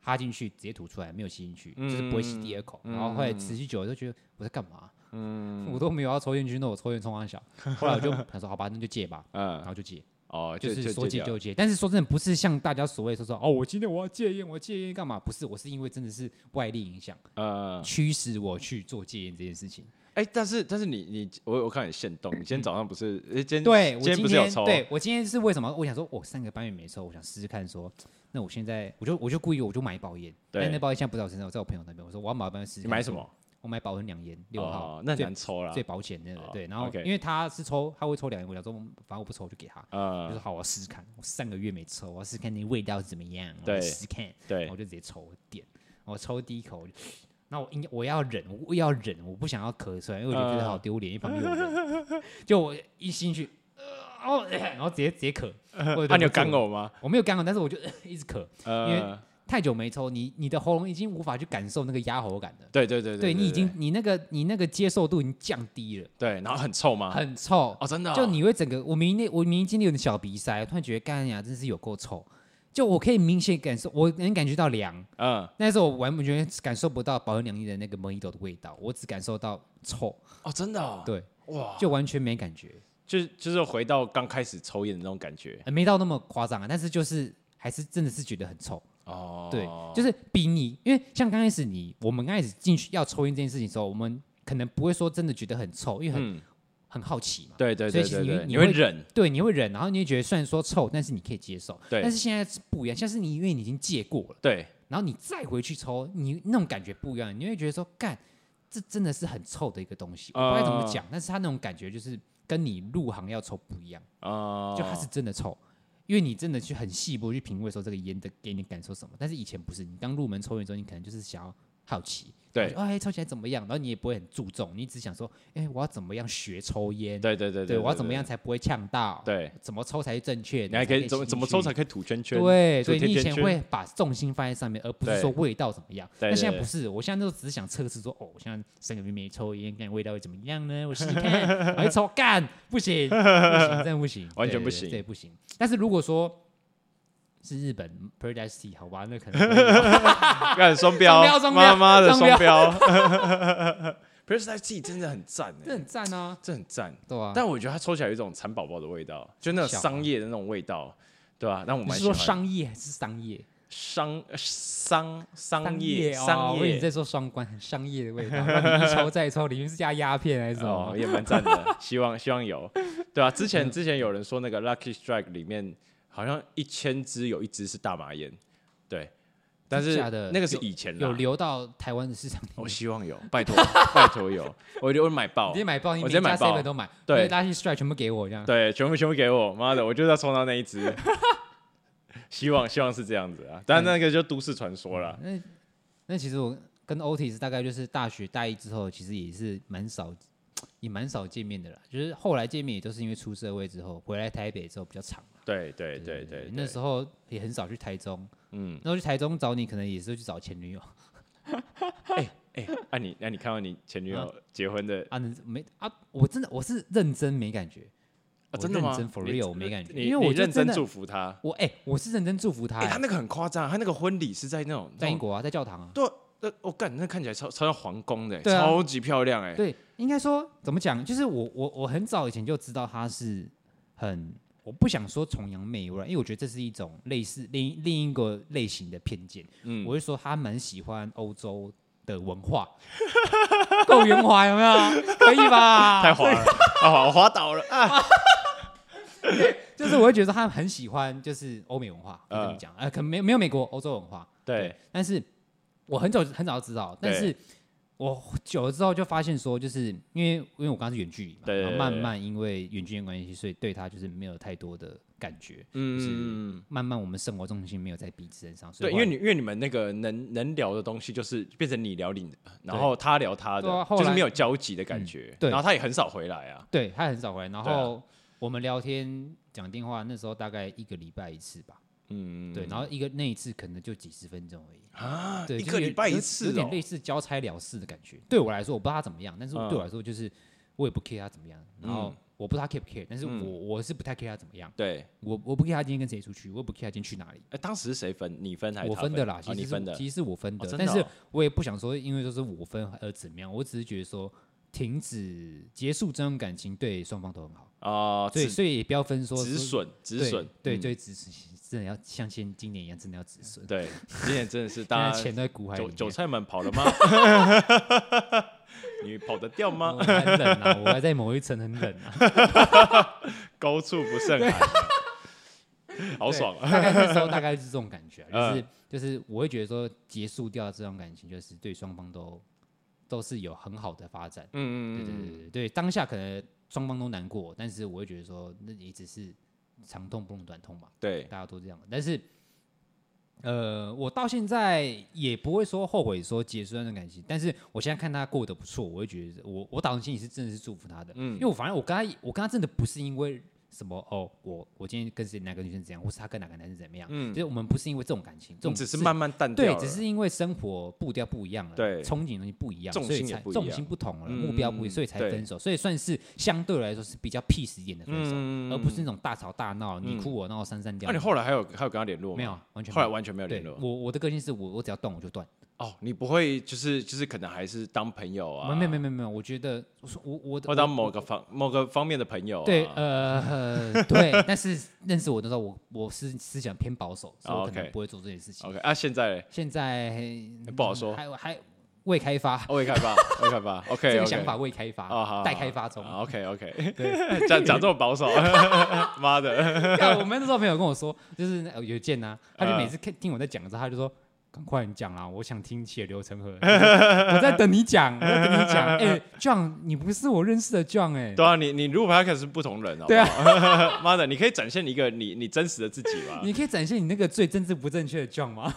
哈进去直接吐出来，没有吸进去，就是不会吸第二口。然后后来持续久了，就觉得我在干嘛？嗯，我都没有要抽烟去，那我抽烟冲完小。后来我就他说好吧，那就戒吧。然后就戒。哦，就是说戒就戒，但是说真的，不是像大家所谓说说哦，我今天我要戒烟，我要戒烟干嘛？不是，我是因为真的是外力影响，呃，驱使我去做戒烟这件事情。哎，但是但是你你我我看你现动，你今天早上不是？哎，今天对，今天不是有抽？对，我今天是为什么？我想说，我三个半月没抽，我想试试看，说那我现在我就我就故意我就买一包烟，但那包烟现在不在我身上，我在我朋友那边，我说我要买包烟试试。你买什么？我买保温两烟六号，那难抽了，最保险的对。然后因为他是抽，他会抽两烟，我想说反正我不抽，我就给他。就说好，我试试看。我三个月没抽，我试试看那味道是怎么样。对，试试看。对，我就直接抽点。我抽第一口，那我应该我要忍，我要忍，我不想要咳出来，因为我觉得好丢脸，因为旁边有人。就我一进去，然后直接直接咳。那你有干呕吗？我没有干呕，但是我就 一直咳，因为。太久没抽，你你的喉咙已经无法去感受那个压喉感了。对对对对，对你已经你那个你那个接受度已经降低了。对，然后很臭吗？很臭哦，真的。就你会整个，我明明我明明今天有点小鼻塞，突然觉得干牙真是有够臭。就我可以明显感受，我能感觉到凉。嗯。但是我完全感受不到保温两亿的那个 Mojito 的味道，我只感受到臭。哦，真的。对。哇。就完全没感觉，就就是回到刚开始抽烟的那种感觉。没到那么夸张啊，但是就是还是真的是觉得很臭。哦，对，就是比你，因为像刚开始你，我们刚开始进去要抽烟这件事情的时候，我们可能不会说真的觉得很臭，因为很很好奇嘛。对对对，所以其实你会忍，对，你会忍，然后你会觉得虽然说臭，但是你可以接受。对。但是现在是不一样，像是你因为你已经戒过了，对，然后你再回去抽，你那种感觉不一样，你会觉得说，干，这真的是很臭的一个东西，我不知道怎么讲，但是他那种感觉就是跟你入行要抽不一样啊，就他是真的臭。因为你真的去很细部去品味说这个烟的给你感受什么，但是以前不是，你刚入门抽烟的时候，你可能就是想要好奇，对，哎，抽起来怎么样？然后你也不会很注重，你只想说，哎，我要怎么样学抽烟？对对对对，我要怎么样才不会呛到？对，怎么抽才是正确？你还可以怎么怎么抽才可以吐圈圈？对，所以你以前会把重心放在上面，而不是说味道怎么样。但现在不是，我现在都只是想测试说，哦，我现在三个月没抽烟，看味道会怎么样呢？我试试看，我一抽干不行，不行，真的不行，完全不行，对，不行。但是如果说是日本 Paradise Tea 好吧，那可能 干双标，妈妈的双标。Paradise Tea 真的很赞，这很赞啊，这很赞，对啊。但我觉得它抽起来有一种蚕宝宝的味道，就那种商业的那种味道，对吧？那我蛮喜欢。说商业还是商业？商商商业商业，你在说双关，很商业的味道。你一抽再抽，里面是加鸦片还是什么？也蛮赞的，希望希望有，对吧？之前之前有人说那个 Lucky Strike 里面。好像一千只有一只是大麻烟，对，但是那个是以前有流到台湾的市场。我希望有，拜托 拜托有，我就买爆，直接买爆，我直接买爆。都买，对，Lucky Strike 全部给我这样，对，全部全部给我，妈的，我就要抽到那一只，希望希望是这样子啊，但那个就都市传说了。那那其实我跟 Otis 大概就是大学大一之后，其实也是蛮少。也蛮少见面的啦，就是后来见面也都是因为出社会之后回来台北之后比较长。对对对对，那时候也很少去台中，嗯，然后去台中找你可能也是去找前女友。哎哎，啊你那你看到你前女友结婚的啊？没啊？我真的我是认真没感觉啊？真的吗？认真 for real 没感觉，因为我认真祝福他。我哎，我是认真祝福他。哎，他那个很夸张，他那个婚礼是在那种在英国啊，在教堂啊。对，那我干，那看起来超超像皇宫的，超级漂亮哎。对，应该说怎么讲？就是我我我很早以前就知道他是很。我不想说崇洋媚外，因为我觉得这是一种类似另另一个类型的偏见。嗯，我会说他蛮喜欢欧洲的文化，够圆滑有没有？可以吧？太滑了，啊，我滑倒了啊！就是我会觉得他很喜欢，就是欧美文化。跟你讲，呃，可能没没有美国欧洲文化。对，但是我很早很早就知道，但是。我久了之后就发现说，就是因为因为我刚刚是远距离嘛，然后慢慢因为远距离关系，所以对他就是没有太多的感觉，嗯，就是慢慢我们生活重心没有在彼此身上，对，因为你因为你们那个能能聊的东西就是变成你聊你的，然后他聊他的，就是没有交集的感觉，对，然后他也很少回来啊，对他很少回来，然后我们聊天讲电话那时候大概一个礼拜一次吧。嗯，对，然后一个那一次可能就几十分钟而已啊，对，一个礼拜一次，有点类似交差了事的感觉。对我来说，我不知道他怎么样，但是对我来说，就是我也不 care 他怎么样。然后我不知道他 care 不 care，但是我我是不太 care 他怎么样。对，我我不 care 他今天跟谁出去，我也不 care 他今天去哪里。哎，当时是谁分？你分还是我分的啦？其实分的，其实是我分的。但是我也不想说，因为都是我分而怎么样。我只是觉得说，停止结束这段感情，对双方都很好啊。对，所以也不要分说止损，止损，对对，止损。真的要像今今年一样，真的要止损。对，今年真的是 大家钱在股海里。韭菜们跑了吗？你跑得掉吗？我很冷啊，我还在某一层很冷啊。高处不胜寒，好爽啊！大概那时候大概是这种感觉，就是就是我会觉得说结束掉这段感情，就是对双方都都是有很好的发展。嗯嗯对对对对，当下可能双方都难过，但是我会觉得说那也只是。长痛不如短痛嘛，对，大家都这样。但是，呃，我到现在也不会说后悔说结束那段感情。但是我现在看他过得不错，我会觉得我我打从心里是真的是祝福他的。嗯，因为我反正我跟他我跟他真的不是因为。什么哦？我我今天跟谁哪个女生怎样，或是他跟哪个男生怎么样？嗯，就是我们不是因为这种感情，这种只是慢慢淡掉。对，只是因为生活步调不一样了，对，憧憬的东西不一样，所以才重心不同了，目标不一样，所以才分手。所以算是相对来说是比较 peace 一点的分手，而不是那种大吵大闹，你哭我闹，三三掉。那你后来还有还有跟他联络吗？没有，完全后来完全没有联络。我我的个性是我我只要断我就断。哦，你不会就是就是可能还是当朋友啊？没有没有没有没有，我觉得我我我当某个方某个方面的朋友。对，呃，对，但是认识我的时候，我我是思想偏保守，所以我可能不会做这件事情。OK，啊，现在现在不好说，还还未开发，未开发，未开发。OK，这个想法未开发，待开发中。OK OK，对，讲讲这么保守，妈的！我们那时候朋友跟我说，就是有见呐，他就每次听听我在讲的时候，他就说。赶快你讲啦！我想听血流成河。我在等你讲，我在等你讲。哎，John，你不是我认识的 John 哎。对啊，你你如果拍开始是不同人哦。对啊，妈的，你可以展现一个你你真实的自己吗？你可以展现你那个最政治不正确的 John 吗？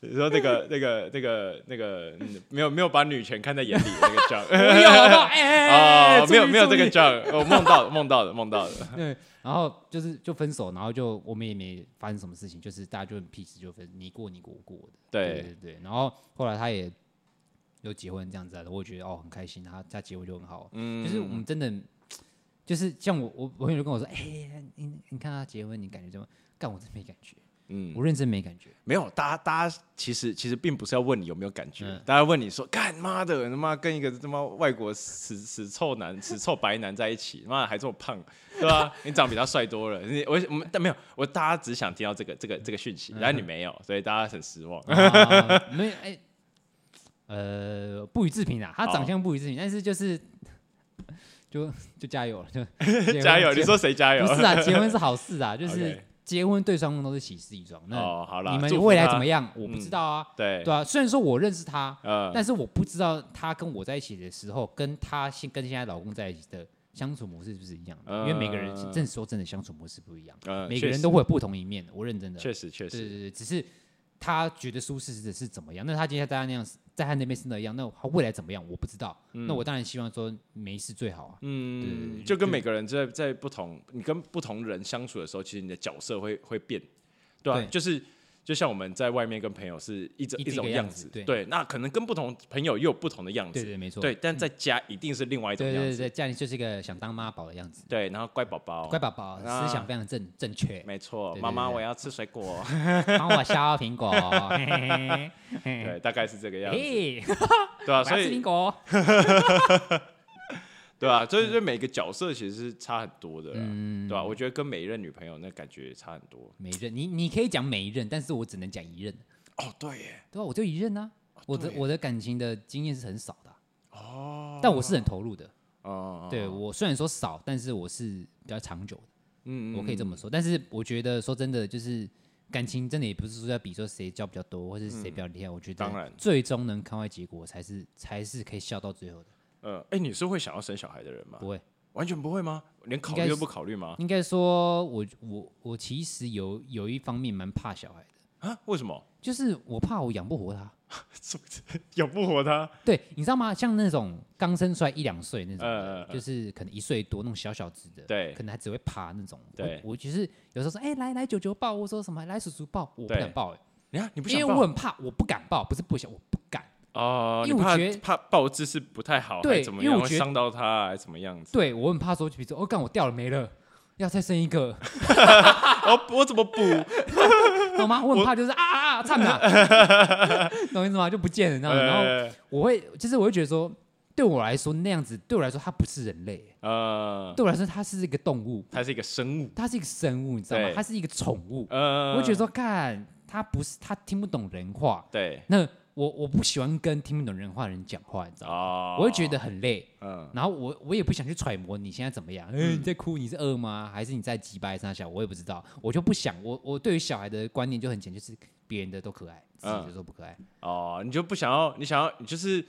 你说那个那个那个那个没有没有把女权看在眼里的那个 John。没有啊，没有没有这个 John，我梦到梦到的梦到的。对。然后就是就分手，然后就我们也没发生什么事情，就是大家就很 peace 就分，你过你过我过的。对对对对。然后后来他也有结婚这样子的，我觉得哦很开心，他他结婚就很好。嗯。就是我们真的，就是像我我朋友就跟我说，哎，你你看他结婚，你感觉怎么？干我真没感觉。嗯，我认真没感觉，没有，大家大家其实其实并不是要问你有没有感觉，大家问你说，干妈的，他妈跟一个他妈外国死死臭男、死臭白男在一起，妈还这么胖，对吧？你长得比他帅多了，你我我们但没有，我大家只想听到这个这个这个讯息，然后你没有，所以大家很失望。没有哎，呃，不予置评啊，他长相不予置评，但是就是就就加油了，就 加油，你说谁加油？不是啊，结婚是好事啊，就是。结婚对双方都是喜事一桩。那你们未来怎么样？我不知道啊。对对啊，虽然说我认识他，但是我不知道他跟我在一起的时候，跟他现跟现在老公在一起的相处模式是不是一样的？因为每个人真说真的相处模式不一样，每个人都会有不同一面。我认真的，确实确实，对对对，只是。他觉得舒适的是怎么样？那他今天大家那样，在他那边是那样，那他未来怎么样？我不知道。嗯、那我当然希望说没事最好啊。嗯，就跟每个人在在不同，你跟不同人相处的时候，其实你的角色会会变，对吧？对，就是就像我们在外面跟朋友是一种一种样子，对，那可能跟不同朋友又有不同的样子，对对没错，对，但在家一定是另外一种样子，对对对，家里就是一个想当妈宝的样子，对，然后乖宝宝，乖宝宝，思想非常正正确，没错，妈妈我要吃水果，帮我削苹果，对，大概是这个样子，对啊，所以苹果。对吧？所以，所以每个角色其实是差很多的，对吧？我觉得跟每一任女朋友那感觉差很多。每一任，你你可以讲每一任，但是我只能讲一任。哦，对耶，对啊？我就一任啊，我的我的感情的经验是很少的。哦，但我是很投入的。哦，对我虽然说少，但是我是比较长久的。嗯，我可以这么说。但是我觉得说真的，就是感情真的也不是说要比说谁交比较多，或是谁比较厉害。我觉得，当然，最终能看坏结果才是才是可以笑到最后的。呃，哎，你是会想要生小孩的人吗？不会，完全不会吗？连考虑都不考虑吗？应该说我，我我我其实有有一方面蛮怕小孩的啊？为什么？就是我怕我养不活他，养不活他？对，你知道吗？像那种刚生出来一两岁那种，呃、就是可能一岁多那种小小只的，对，可能还只会爬那种。对，我其实有时候说，哎，来来，九九抱，我说什么？来叔叔抱，我不敢抱。哎，你看，你不？因为我很怕，我不敢抱，不是不想，我不敢。哦，因为我觉得怕抱姿势不太好，对，怎么样会伤到他，还是怎么样子？对，我很怕说，比如说，哦，干我掉了没了，要再生一个，我我怎么补？懂吗？我很怕就是啊啊，惨了，懂意思吗？就不见了，你知道吗？然后我会，其实我会觉得说，对我来说那样子，对我来说它不是人类，呃，对我来说它是一个动物，它是一个生物，它是一个生物，你知道吗？它是一个宠物，呃，我会觉得说，看它不是，它听不懂人话，对，那。我我不喜欢跟听不懂人话的人讲话，你知道吗？我会觉得很累。嗯，然后我我也不想去揣摩你现在怎么样。嗯，你在哭，你是饿吗？还是你在机掰三小？我也不知道。我就不想。我我对于小孩的观念就很简，就是别人的都可爱，自己的都不可爱。哦，你就不想要？你想要？你就是，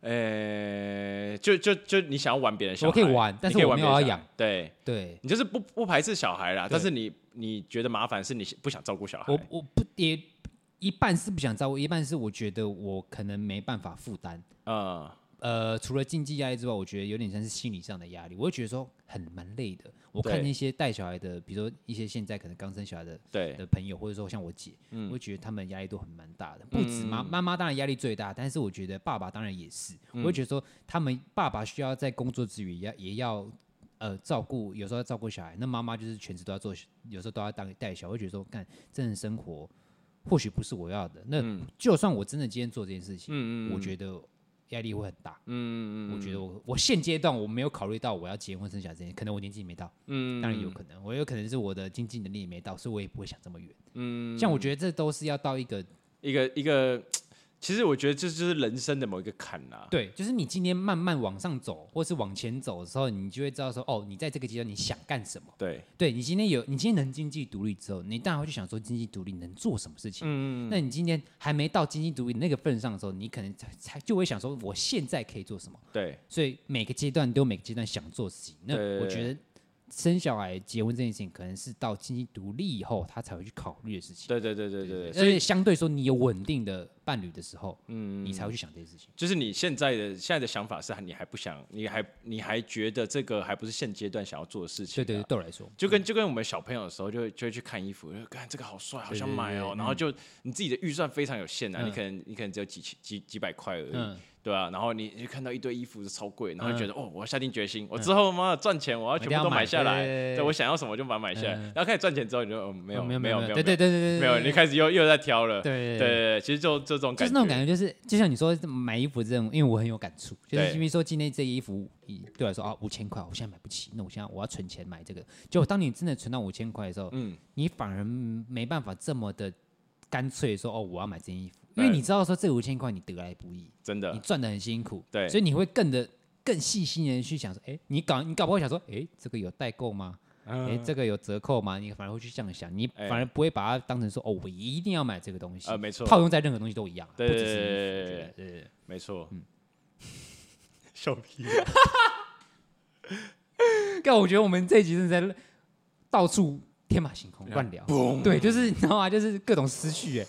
呃，就就就你想要玩别人小孩？我可以玩，但是我没有要养。对对，你就是不不排斥小孩啦，但是你你觉得麻烦是你不想照顾小孩。我我不也。一半是不想照顾，一半是我觉得我可能没办法负担。Uh, 呃，除了经济压力之外，我觉得有点像是心理上的压力。我会觉得说很蛮累的。我看那些带小孩的，比如说一些现在可能刚生小孩的对的朋友，或者说像我姐，嗯、我会觉得他们压力都很蛮大的。不止妈妈妈当然压力最大，但是我觉得爸爸当然也是。嗯、我会觉得说他们爸爸需要在工作之余也要也要呃照顾，有时候要照顾小孩，那妈妈就是全职都要做，有时候都要当带小孩。我会觉得说，干真的生活。或许不是我要的，那就算我真的今天做这件事情，嗯、我觉得压力会很大。嗯、我觉得我我现阶段我没有考虑到我要结婚生小孩这件，可能我年纪没到，嗯、当然有可能，我有可能是我的经济能力也没到，所以我也不会想这么远。嗯、像我觉得这都是要到一个一个一个。其实我觉得这就是人生的某一个坎呐。对，就是你今天慢慢往上走，或是往前走的时候，你就会知道说，哦，你在这个阶段你想干什么。对，对你今天有，你今天能经济独立之后，你当然会去想说，经济独立能做什么事情。嗯。那你今天还没到经济独立那个份上的时候，你可能才才就会想说，我现在可以做什么？对。所以每个阶段都有每个阶段想做的事情。那我觉得。生小孩、结婚这件事情，可能是到经济独立以后，他才会去考虑的事情。对对对对对，所以相对说，你有稳定的伴侣的时候，嗯，你才会去想这些事情。就是你现在的现在的想法是，你还不想，你还你还觉得这个还不是现阶段想要做的事情。对对对，对我来说，就跟就跟我们小朋友的时候，就会就会去看衣服，就看这个好帅，好想买哦。然后就你自己的预算非常有限啊，你可能你可能只有几几几百块而已。对啊，然后你就看到一堆衣服是超贵，然后就觉得哦，我要下定决心，我之后妈赚钱，我要全部都买下来。对，我想要什么就把它买下来。然后开始赚钱之后，你就哦，没有没有没有没有，对对对对对，没有，你开始又又在挑了。对对对，其实就这种感觉，就是那种感觉，就是就像你说买衣服这种，因为我很有感触，就是因为说今天这衣服对我来说啊五千块，我现在买不起，那我现在我要存钱买这个。就当你真的存到五千块的时候，嗯，你反而没办法这么的干脆说哦，我要买这件衣服。因为你知道说这五千块你得来不易，真的，你赚的很辛苦，对，所以你会更的更细心的去想说，哎，你搞你搞不好想说，哎，这个有代购吗？哎，这个有折扣吗？你反而会去这样想，你反而不会把它当成说，哦，我一定要买这个东西，没错，套用在任何东西都一样，对对对对，没错，嗯，笑屁，但我觉得我们这一集是在到处天马行空乱聊，对，就是你知道吗？就是各种思绪，哎。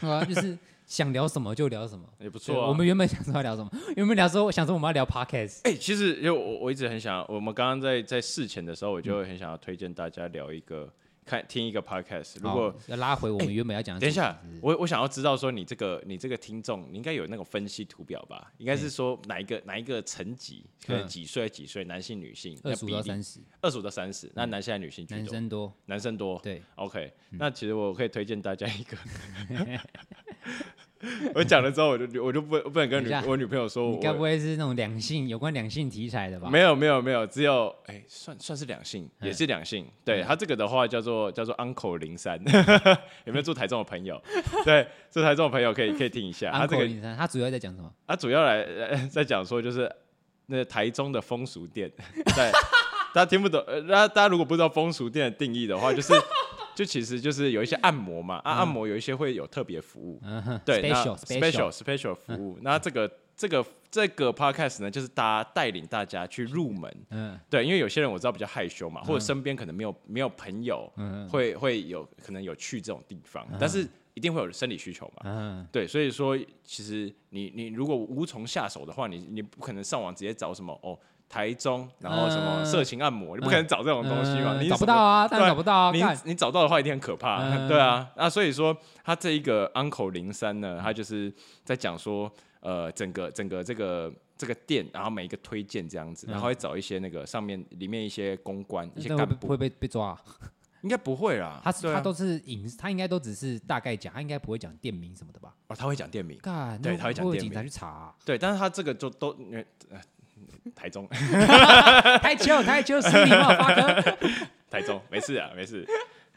啊，就是想聊什么就聊什么，也不错。我们原本想说要聊什么，原本聊说想说我们要聊 podcast。哎，其实因为我我一直很想，我们刚刚在在事前的时候，我就很想要推荐大家聊一个看听一个 podcast，如果要拉回我们原本要讲的，等一下，我我想要知道说你这个你这个听众，你应该有那个分析图表吧？应该是说哪一个哪一个层级，可能几岁几岁，男性女性，二十五到三十，二十五到三十，那男性还是女性？男生多，男生多。对，OK，那其实我可以推荐大家一个。我讲了之后，我就我就不不能跟女我女朋友说，你该不会是那种两性有关两性题材的吧？没有没有没有，只有哎，算算是两性，也是两性。对他这个的话叫做叫做 Uncle 零三，有没有住台中的朋友？对，住台中的朋友可以可以听一下。他这个零三，他主要在讲什么？他主要来在讲说就是那台中的风俗店。对，大家听不懂，大家大家如果不知道风俗店的定义的话，就是。就其实就是有一些按摩嘛，啊，按摩有一些会有特别服务，对，special special special 服务。那这个这个这个 podcast 呢，就是大家带领大家去入门，嗯，对，因为有些人我知道比较害羞嘛，或者身边可能没有没有朋友，会会有可能有去这种地方，但是一定会有生理需求嘛，嗯，对，所以说其实你你如果无从下手的话，你你不可能上网直接找什么哦。台中，然后什么色情按摩，你不可能找这种东西嘛？你找不到啊，当然找不到啊。你你找到的话，一定很可怕。对啊，那所以说他这一个 Uncle 零三呢，他就是在讲说，呃，整个整个这个这个店，然后每一个推荐这样子，然后会找一些那个上面里面一些公关一些干部会被被抓，应该不会啦。他是他都是隐，他应该都只是大概讲，他应该不会讲店名什么的吧？哦，他会讲店名，对，他会讲店名，警察去查。对，但是他这个就都台中，台球，台球，是你吗，发哥？台中，没事啊，没事。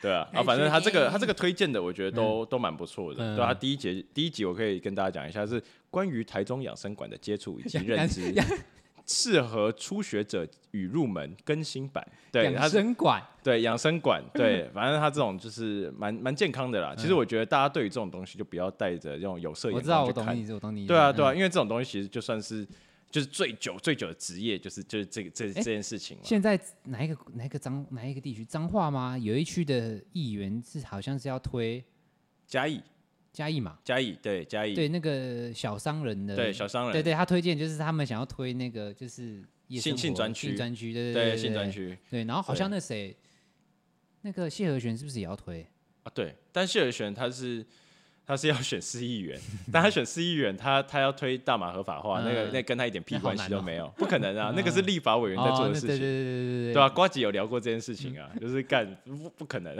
对啊，啊，反正他这个他这个推荐的，我觉得都都蛮不错的。对啊，第一节第一集我可以跟大家讲一下，是关于台中养生馆的接触以及认知，适合初学者与入门更新版。对，养生馆，对养生馆，对，反正他这种就是蛮蛮健康的啦。其实我觉得大家对于这种东西就不要带着这种有色眼光去看。我知道，我懂你，我懂你。对啊，对啊，因为这种东西其实就算是。就是最久最久的职业，就是就是这个这这件事情。现在哪一个哪一个彰哪一个地区彰化吗？有一区的议员是好像是要推嘉义嘉义嘛？嘉义对嘉义对那个小商人的对小商人对对，他推荐就是他们想要推那个就是性性专区专区对对性专区对，然后好像那谁那个谢和弦是不是也要推啊？对，但谢和弦他是。他是要选市议员，但他选市议员，他他要推大麻合法化，那个那跟他一点屁关系都没有，不可能啊，那个是立法委员在做的事情，对对对对对，对。啊，呱吉有聊过这件事情啊，就是干不不可能，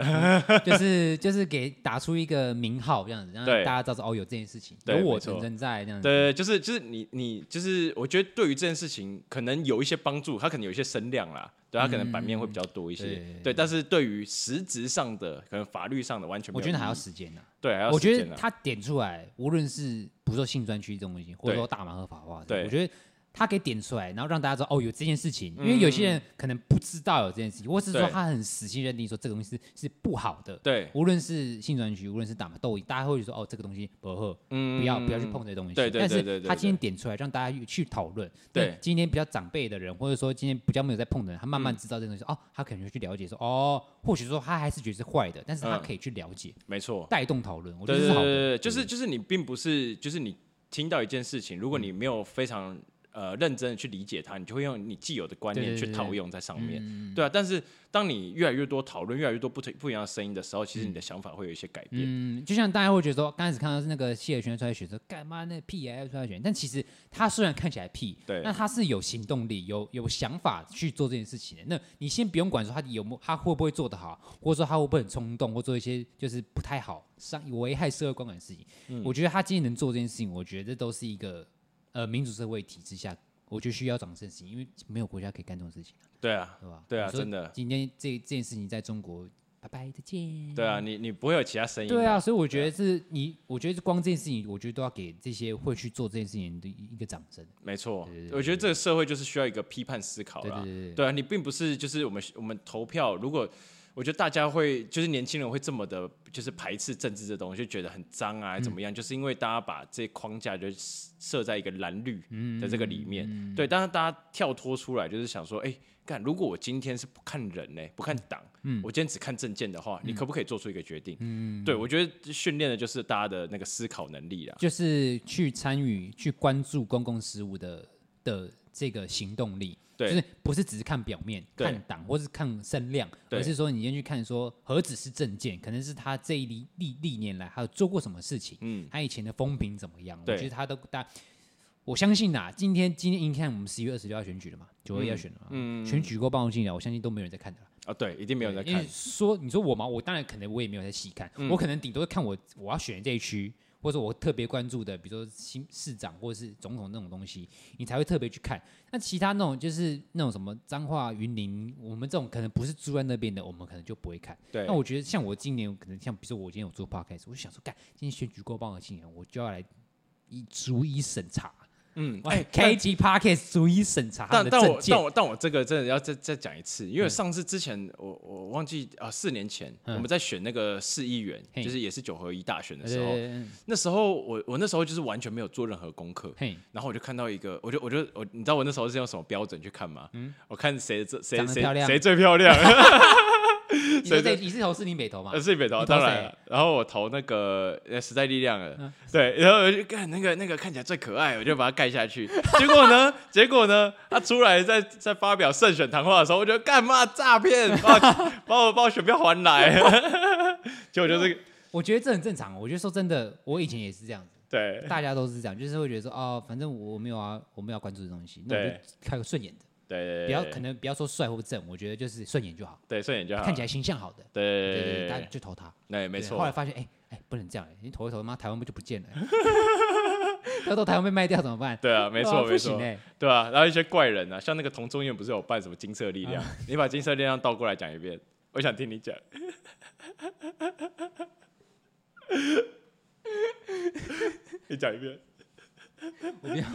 就是就是给打出一个名号这样子，让大家知道哦有这件事情，有我存在在这样子，对，就是就是你你就是我觉得对于这件事情可能有一些帮助，他可能有一些声量啦。对，他可能版面会比较多一些，嗯、对，对，但是对于实质上的，可能法律上的完全我觉得还要时间呢、啊。对，还要时间、啊。我觉得他点出来，无论是不说性专区这种东西，或者说大麻合法化，对，我觉得。他给点出来，然后让大家知道哦，有这件事情，因为有些人可能不知道有这件事情，或是说他很死心认定说这个东西是是不好的。对，无论是性专区，无论是打麻都，大家会说哦，这个东西不好，嗯，不要不要去碰这些东西。对对对对。但是他今天点出来，让大家去讨论。对。今天比较长辈的人，或者说今天比较没有在碰的人，他慢慢知道这个东西，哦，他可能会去了解说，哦，或许说他还是觉得是坏的，但是他可以去了解。没错。带动讨论，我觉得是好的。就是就是你并不是就是你听到一件事情，如果你没有非常。呃，认真的去理解它，你就会用你既有的观念去套用在上面，对，啊。但是当你越来越多讨论，越来越多不同不一样的声音的时候，其实你的想法会有一些改变。嗯，就像大家会觉得说，刚开始看到是那个谢和弦出来选，说干嘛那屁也要出来选？但其实他虽然看起来屁，对，那他是有行动力、有有想法去做这件事情的。那你先不用管说他有没有，他会不会做得好，或者说他会不会很冲动，或做一些就是不太好、伤危害社会观感的事情。嗯，我觉得他今天能做这件事情，我觉得这都是一个。呃，民主社会体制下，我觉得需要掌声，因为没有国家可以干这种事情。对啊，对吧？对啊，真的。今天这这件事情在中国，拜拜，再见。对啊，你你不会有其他声音。对啊，所以我觉得是你，我觉得光这件事情，我觉得都要给这些会去做这件事情的一个掌声。没错，我觉得这个社会就是需要一个批判思考啦。对啊，你并不是就是我们我们投票，如果。我觉得大家会，就是年轻人会这么的，就是排斥政治这东西，就觉得很脏啊，怎么样？嗯、就是因为大家把这框架就设在一个蓝绿的这个里面，嗯、对。但是大家跳脱出来，就是想说，哎、欸，干，如果我今天是不看人呢、欸，不看党，嗯、我今天只看政见的话，嗯、你可不可以做出一个决定？嗯，对，我觉得训练的就是大家的那个思考能力啦，就是去参与、去关注公共事务的的。这个行动力，对就是不是只是看表面、看党或是看声量，而是说你先去看说何止是政见，可能是他这一历历历年来还有做过什么事情，嗯，他以前的风评怎么样？我觉得他都大，我相信呐，今天今天你看我们十一月二十六要选举了嘛，九月要选了嘛，嗯，选举过报进来，我相信都没有人在看的。啊，对，一定没有人在看。因为说你说我吗？我当然可能我也没有在细看，我可能顶多看我我要选这一区。或者我特别关注的，比如说新市长或者是总统那种东西，你才会特别去看。那其他那种就是那种什么彰化云林，我们这种可能不是住在那边的，我们可能就不会看。对。那我觉得像我今年可能像比如说我今天有做 podcast，我就想说，干，今天选举过半的今年，我就要来一逐一审查。嗯，哎，K G Podcast 逐一审查但但我但我但我这个真的要再再讲一次，因为上次之前我我忘记啊，四年前我们在选那个市议员，就是也是九合一大选的时候，那时候我我那时候就是完全没有做任何功课，然后我就看到一个，我就我就我你知道我那时候是用什么标准去看吗？嗯，我看谁这谁谁谁最漂亮。你是你是投是你美投吗？呃，士林北投，当然。然后我投那个呃时代力量了，对。然后我就看那个那个看起来最可爱，我就把它盖下去。结果呢？结果呢？他出来在在发表胜选谈话的时候，我觉得干嘛诈骗？把 把我把我选票还来。结果就是，我觉得这很正常。我觉得说真的，我以前也是这样子。对，大家都是这样，就是会觉得说哦，反正我没有啊，我没有关注这东西，那我就看个顺眼的。对，不要可能不要说帅或正，我觉得就是顺眼就好。对，顺眼就好，看起来形象好的。对对对，他就投他。对，没错。后来发现，哎哎，不能这样，你投一投，妈台湾不就不见了？要 到台湾被卖掉怎么办？对啊，没错没错。对啊，然后一些怪人啊，像那个同中院不是有办什么金色力量？你把金色力量倒过来讲一遍，我想听你讲。你讲一遍。我不要，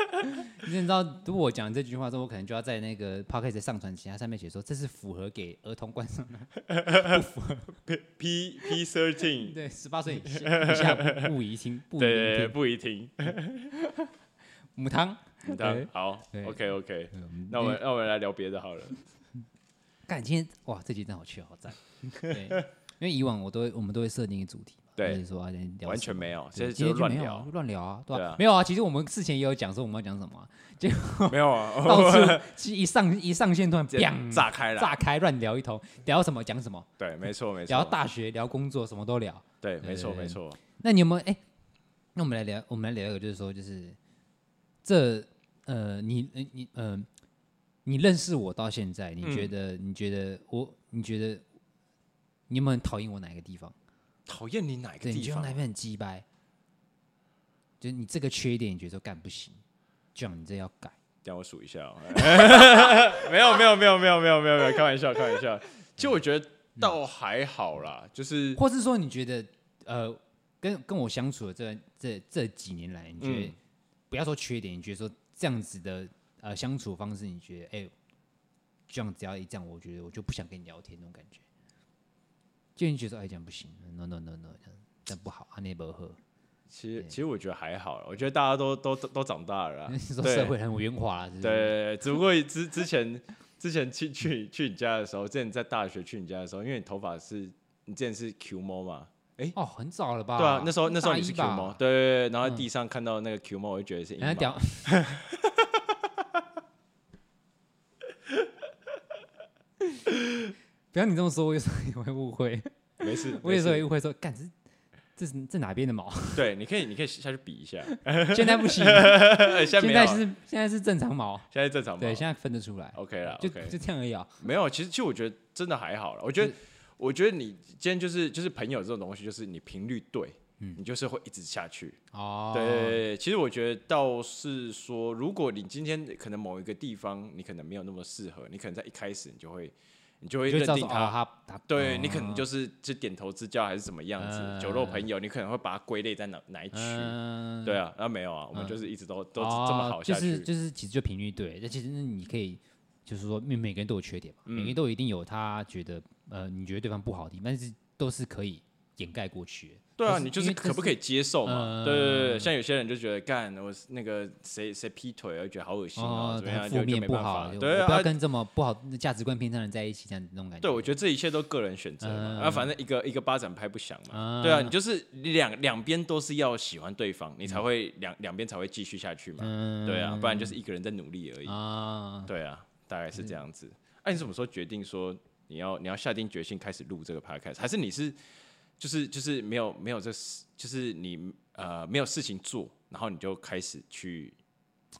你知道，如果我讲这句话之后，我可能就要在那个 p o c k e t 上传，其他上面写说这是符合给儿童观赏的，不符合。P P thirteen，对，十八岁以下不宜听，不对，不宜听。母汤，母汤，好，OK OK，那我们那我们来聊别的好了。感，今天哇，这集真好趣，好赞。对，因为以往我都会，我们都会设定一个主题。对，说完全没有，今天就没有，乱聊啊，对吧？没有啊，其实我们事前也有讲说我们要讲什么，结果 没有啊，到处 一上一上线突然砰炸开了，炸开乱聊一通，聊什么讲什么，对，没错没错，聊大学聊工作什么都聊，对，没错没错。那你有没有哎？那我们来聊，我们来聊一个，就是说，就是这呃，你你呃，你认识我到现在，你觉得你觉得我，你觉得你有没有很讨厌我哪一个地方？讨厌你哪个地方？你觉得哪边很鸡掰？就是你这个缺点，你觉得说干不行，这样你这要改。让我数一下哦。没有没有没有没有没有没有没有，开玩笑开玩笑。其实我觉得倒还好啦，就是或是说你觉得呃，跟跟我相处的这这这几年来，你觉得不要说缺点，你觉得说这样子的呃相处方式，你觉得哎，这样只要一这样，我觉得我就不想跟你聊天那种感觉。就你觉得哎，这样不行，no no no no，这样不好，阿内伯喝。其实其实我觉得还好，我觉得大家都都都长大了，说社会很圆滑，对，只不过之之前之前去去去你家的时候，之前在大学去你家的时候，因为你头发是你之前是 Q 毛嘛，哎哦，很早了吧？对啊，那时候那时候你是 Q 毛，对对对，然后在地上看到那个 Q 毛，我就觉得是阴 不要你这么说，我有时候也会误会。没事，我有时候也误会说，干这这是这哪边的毛？对，你可以你可以下去比一下。现在不行，现在是现在是正常毛，现在正常毛。对，现在分得出来。OK 了，就就这样而已啊。没有，其实其实我觉得真的还好了。我觉得我觉得你今天就是就是朋友这种东西，就是你频率对，你就是会一直下去。哦，对，其实我觉得倒是说，如果你今天可能某一个地方你可能没有那么适合，你可能在一开始你就会。你就会认定他，他对你可能就是就点头之交还是什么样子，酒肉朋友，你可能会把它归类在哪哪一区？对啊，那没有啊，我们就是一直都都这么好下去。就是就是其实就频率对，那其实你可以就是说，每每个人都有缺点嘛，每个人都一定有他觉得呃你觉得对方不好的地方，但是都是可以掩盖过去。对啊，你就是可不可以接受嘛？对对对，像有些人就觉得干我那个谁谁劈腿，我觉得好恶心啊，怎么样负面不好，对啊，不要跟这么不好价值观偏差的人在一起，这样子那种感觉。对，我觉得这一切都个人选择嘛，啊反正一个一个巴掌拍不响嘛。对啊，你就是两两边都是要喜欢对方，你才会两两边才会继续下去嘛。对啊，不然就是一个人在努力而已。啊，对啊，大概是这样子。哎，你什么时候决定说你要你要下定决心开始录这个 podcast？还是你是？就是就是没有没有这事，就是你呃没有事情做，然后你就开始去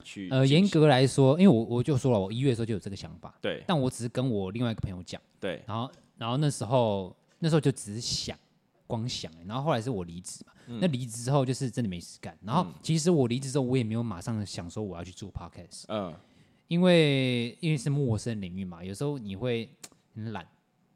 去呃严格来说，因为我我就说了，我一月的时候就有这个想法，对，但我只是跟我另外一个朋友讲，对，然后然后那时候那时候就只是想光想，然后后来是我离职嘛，嗯、那离职之后就是真的没事干，然后其实我离职之后我也没有马上想说我要去做 podcast，嗯，因为因为是陌生领域嘛，有时候你会 很懒，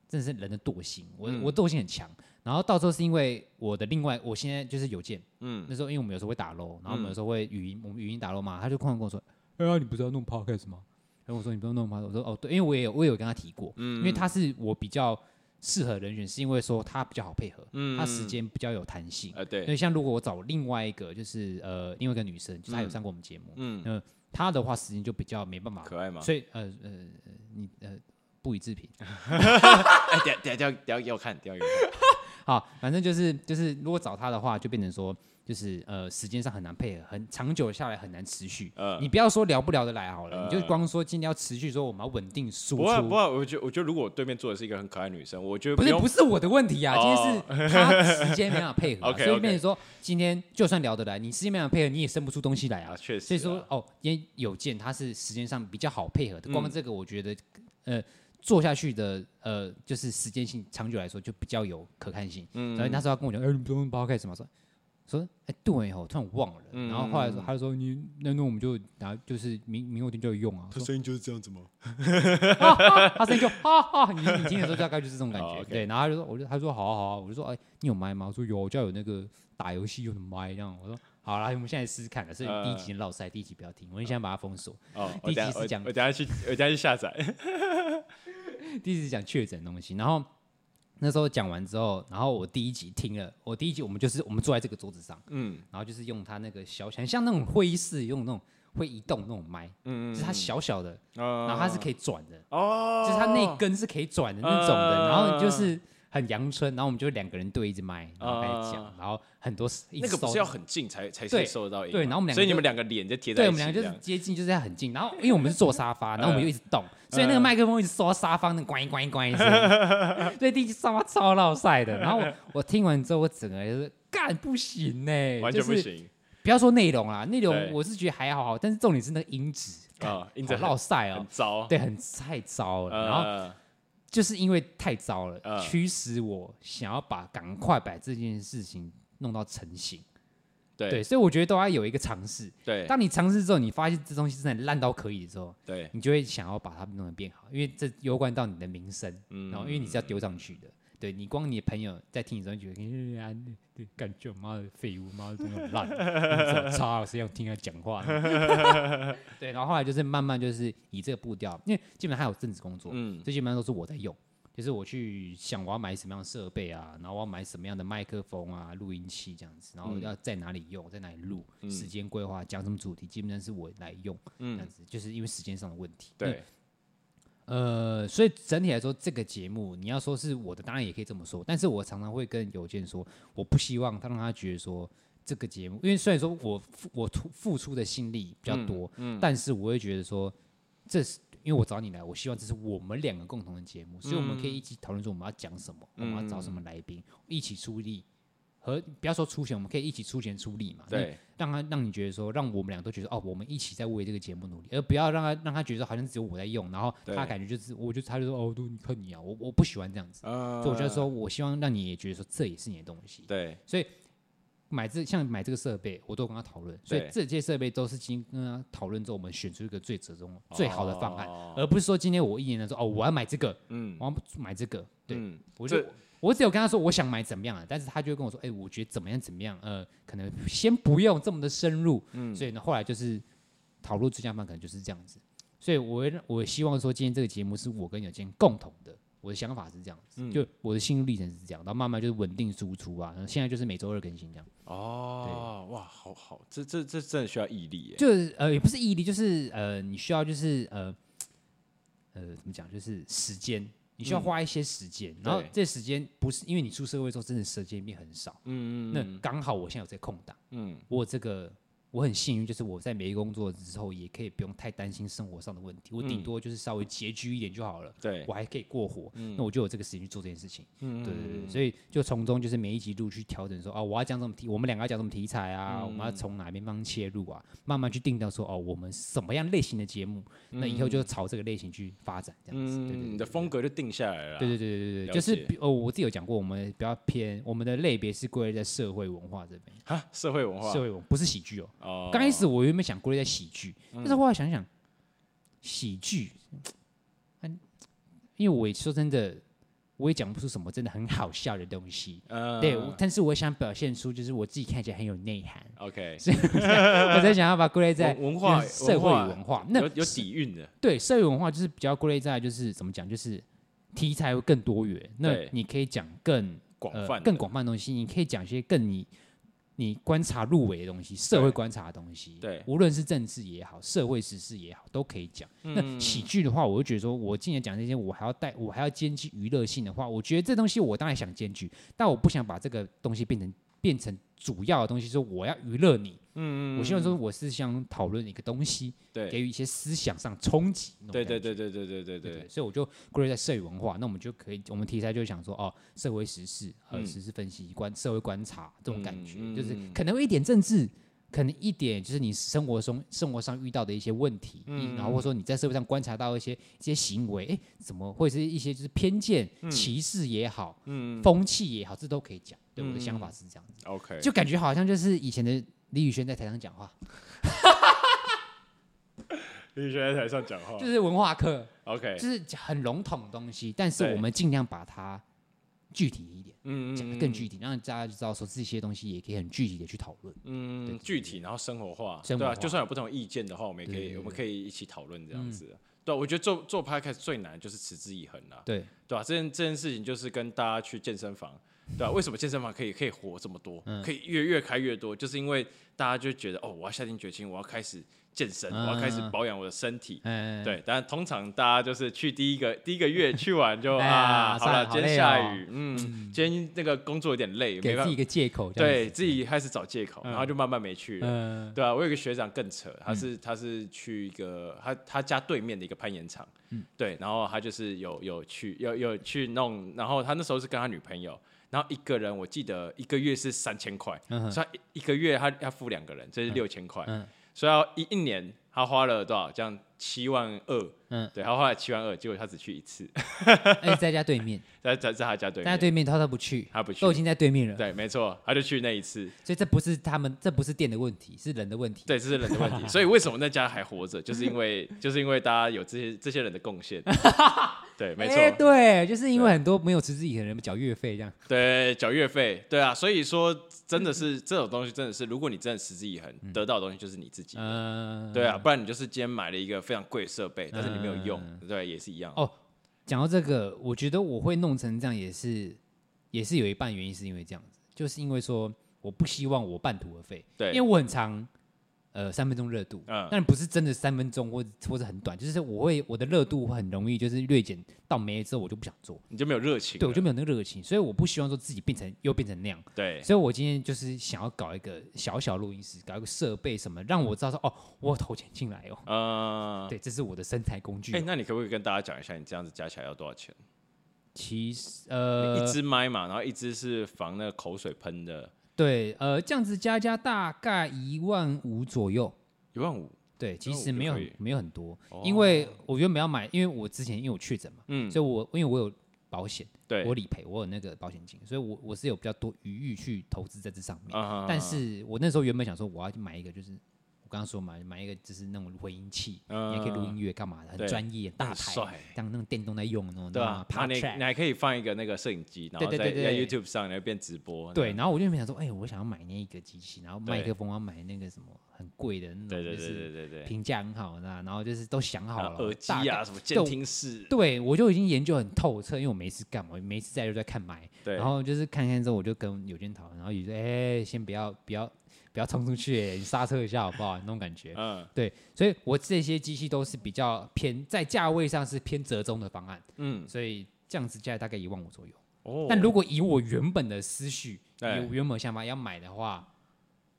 真的是人的惰性，我、嗯、我惰性很强。然后到时候是因为我的另外，我现在就是邮件，嗯，那时候因为我们有时候会打 low，然后我们有时候会语音，我们语音打 low 嘛，他就突然跟我说，哎呀，你不是要弄 podcast 吗？然后我说你不用弄 podcast，我说哦对，因为我也有我也有跟他提过，嗯，因为他是我比较适合人选，是因为说他比较好配合，嗯，他时间比较有弹性，呃对，所以像如果我找另外一个就是呃另外一个女生，就是她有上过我们节目，嗯，那她的话时间就比较没办法，可爱吗，所以呃呃你呃不予置评，哎等下等下等要看等下要看。好，反正就是就是，如果找他的话，就变成说，就是呃，时间上很难配合，很长久下来很难持续。呃，你不要说聊不聊得来好了，呃、你就光说今天要持续说我们要稳定输出。不会不会，我觉得我觉得如果我对面坐的是一个很可爱的女生，我觉得不，不是不是我的问题啊，今天是他时间没办法配合，所以变成说今天就算聊得来，你时间没办法配合，你也生不出东西来啊。确实，所以说哦，因为有件他是时间上比较好配合的，光这个我觉得呃。做下去的呃，就是时间性长久来说就比较有可看性。嗯，然后那时候他跟我讲，哎，你不用包开什么说，说，哎，对哦，突然忘了。然后后来说，他就说，你那那我们就拿，就是明明后天就有用啊。他声音就是这样子吗？他声音就哈哈，你你听的时候大概就是这种感觉。对，然后他就说，我就他说好啊好啊，我就说，哎，你有麦吗？我说有，我就要有那个打游戏用的麦这样。我说好了，我们现在试试看了。所以第一集落赛，第一集不要听，我们先把它封锁。哦，第一集是讲，我等下去，我等下去下载。第一集讲确诊的东西，然后那时候讲完之后，然后我第一集听了，我第一集我们就是我们坐在这个桌子上，嗯，然后就是用它那个小小，像那种会议室用那种会移动那种麦，嗯，就是它小小的，然后它是可以转的，哦，就是它那根是可以转的那种的，然后就是。很阳春，然后我们就两个人对一支麦，然后开始讲，然后很多那个不是要很近才才可以收得到音，对，然后我们两个，所以你们两个脸就贴在对，我们两个就是接近，就是在很近，然后因为我们是坐沙发，然后我们就一直动，所以那个麦克风一直收到沙发那关一关一关一声，所以第一集沙发超闹晒的。然后我我听完之后，我整个就是干不行呢，完全不行。不要说内容啦，内容我是觉得还好好，但是重点是那个音质啊，音质闹晒哦，很糟，对，很太糟了，然后。就是因为太糟了，驱使我想要把赶快把这件事情弄到成型。对，所以我觉得都要有一个尝试。对，当你尝试之后，你发现这东西真的烂到可以的时候，对，你就会想要把它弄得变好，因为这攸关到你的名声。嗯，然后因为你是要丢上去的。对，你光你的朋友在听你时候，觉得哎呀，对，感觉妈的废物，妈的很烂，差，谁要听他讲话？对，然后后来就是慢慢就是以这个步调，因为基本上还有正职工作，嗯，这基本上都是我在用，就是我去想我要买什么样的设备啊，然后我要买什么样的麦克风啊、录音器这样子，然后要在哪里用，在哪里录，嗯、时间规划，讲什么主题，基本上是我来用，嗯，这样子，就是因为时间上的问题，对。呃，所以整体来说，这个节目你要说是我的，当然也可以这么说。但是我常常会跟邮件说，我不希望他让他觉得说这个节目，因为虽然说我我付付出的心力比较多，嗯，嗯，但是我会觉得说，这是因为我找你来，我希望这是我们两个共同的节目，所以我们可以一起讨论说我们要讲什么，我们要找什么来宾，一起出力。和不要说出钱，我们可以一起出钱出力嘛。对，让他让你觉得说，让我们俩都觉得哦，我们一起在为这个节目努力，而不要让他让他觉得好像只有我在用，然后他感觉就是，我就他就说哦，都你看你啊，我我不喜欢这样子，所以我觉得说我希望让你也觉得说这也是你的东西。对，所以买这像买这个设备，我都跟他讨论，所以这些设备都是经跟他讨论之后，我们选出一个最折中、最好的方案，而不是说今天我一言来说哦，我要买这个，嗯，我要买这个，对，我就。我只有跟他说我想买怎么样啊，但是他就会跟我说，哎、欸，我觉得怎么样怎么样，呃，可能先不用这么的深入，嗯，所以呢，后来就是讨论最佳方案可能就是这样子，所以我我希望说今天这个节目是我跟邮件共同的，我的想法是这样子，嗯、就我的心路历程是这样，然后慢慢就是稳定输出啊，然后现在就是每周二更新这样。哦，对哇，好好，这这这真的需要毅力耶。就是呃，也不是毅力，就是呃，你需要就是呃呃，怎么讲，就是时间，你需要花一些时间，嗯、然后这时间不是因为你出社会之后，真的时间变很少，嗯嗯，那刚好我现在有在空档，嗯，我这个。我很幸运，就是我在没工作之后，也可以不用太担心生活上的问题。我顶多就是稍微拮据一点就好了。对，我还可以过活。那我就有这个时间去做这件事情。嗯，对对对。所以就从中就是每一集录去调整，说哦，我要讲什么题，我们两个要讲什么题材啊？我们要从哪边方切入啊？慢慢去定到说哦，我们什么样类型的节目，那以后就朝这个类型去发展，这样子。对对，你的风格就定下来了。对对对对对，就是哦，我自己有讲过，我们比较偏我们的类别是归类在社会文化这边。哈，社会文化，社会文化不是喜剧哦。哦。刚开始我。原本想归类在喜剧，但是后来想想，喜剧，因为我也说真的，我也讲不出什么真的很好笑的东西。Uh, 对，但是我想表现出就是我自己看起来很有内涵。OK，所以我在想要把归类在文化、社会文化，那有有底蕴的。对，社会文化就是比较归类在就是怎么讲，就是题材会更多元。那你可以讲更广泛、更广泛的东西，你可以讲一些更你。你观察入围的东西，社会观察的东西，对，无论是政治也好，社会时事也好，都可以讲。嗯、那喜剧的话，我就觉得说，我今年讲这些，我还要带，我还要兼具娱乐性的话，我觉得这东西我当然想兼具，但我不想把这个东西变成。变成主要的东西，说我要娱乐你，嗯嗯，我希望说我是想讨论一个东西，对，给予一些思想上冲击，对对对对对对对对，所以我就归类在社会文化，那我们就可以，我们题材就想说，哦，社会时事和时事分析观社会观察这种感觉，就是可能会一点政治。可能一点就是你生活中生活上遇到的一些问题，嗯，然后或者说你在社会上观察到一些一些行为，哎，怎么会是一些就是偏见、歧视也好，嗯，风气也好，这都可以讲。对，我的想法是这样子。OK，就感觉好像就是以前的李宇轩在台上讲话，李宇轩在台上讲话，就是文化课，OK，就是很笼统的东西，但是我们尽量把它。具体一点，嗯，讲得更具体，让大家就知道说这些东西也可以很具体的去讨论，嗯，具体然后生活化，对啊，就算有不同意见的话，我们也可以，我们可以一起讨论这样子。对，我觉得做做 podcast 最难就是持之以恒啊，对，对吧？这件这件事情就是跟大家去健身房，对吧？为什么健身房可以可以活这么多，可以越越开越多，就是因为大家就觉得哦，我要下定决心，我要开始。健身，我要开始保养我的身体。对，但通常大家就是去第一个第一个月去完就 啊，好了，今天下雨，嗯，今天那个工作有点累，给自己一个借口，对自己开始找借口，然后就慢慢没去了。对啊，我有个学长更扯，他是他是去一个他他家对面的一个攀岩场，对，然后他就是有有去有有去弄，然后他那时候是跟他女朋友，然后一个人我记得一个月是三千块，所以一个月他要付两个人，这是六千块。所以要一一年，他花了多少？这样七万二。嗯，对，他花了七万二，结果他只去一次。哎，在家对面，在在在他家对面。在对面，他他不去，他不去，都已经在对面了。对，没错，他就去那一次。所以这不是他们，这不是店的问题，是人的问题。对，这是人的问题。所以为什么那家还活着？就是因为就是因为大家有这些这些人的贡献。对，没错。对，就是因为很多没有持之以恒的人缴月费这样。对，缴月费。对啊，所以说。真的 是这种东西，真的是如果你真的持之以恒，得到的东西就是你自己。嗯，对啊，不然你就是今天买了一个非常贵的设备，但是你没有用，对，也是一样。哦，讲到这个，我觉得我会弄成这样，也是也是有一半原因是因为这样子，就是因为说我不希望我半途而废，对，因为我很常。呃，三分钟热度，嗯，但不是真的三分钟或或者很短，就是我会我的热度很容易就是略减到没了之后，我就不想做，你就没有热情，对，我就没有那个热情，所以我不希望说自己变成又变成那样，对，所以我今天就是想要搞一个小小录音室，搞一个设备什么，让我知道说哦，我投钱进来哦，嗯，对，这是我的生财工具。哎，那你可不可以跟大家讲一下，你这样子加起来要多少钱？其实呃，一支麦嘛，然后一支是防那个口水喷的，对，呃，这样子加加大概一万五左右。一万五，对，其实没有没有很多，因为我原本要买，因为我之前因为我确诊嘛，嗯，所以我因为我有保险，对，我理赔，我有那个保险金，所以我我是有比较多余裕去投资在这上面。但是我那时候原本想说我要去买一个，就是我刚刚说买买一个就是那种回音器，你也可以录音乐干嘛的，很专业，大台，像那种电动在用的那种，对吧？你你还可以放一个那个摄影机，然后在在 YouTube 上然后变直播。对，然后我就想说，哎，我想要买那一个机器，然后麦克风要买那个什么很贵的那种，就是评价很好的，然后就是都想好了，耳机啊什么监听室，对我就已经研究很透彻，因为我没事干嘛，每次在就在看麦，然后就是看看之后，我就跟有间讨论，然后也说，哎，先不要不要。不要冲出去，你刹车一下好不好？那种感觉，嗯，对，所以我这些机器都是比较偏在价位上是偏折中的方案，嗯，所以这样子价大概一万五左右。哦，但如果以我原本的思绪，以我原本想法要买的话，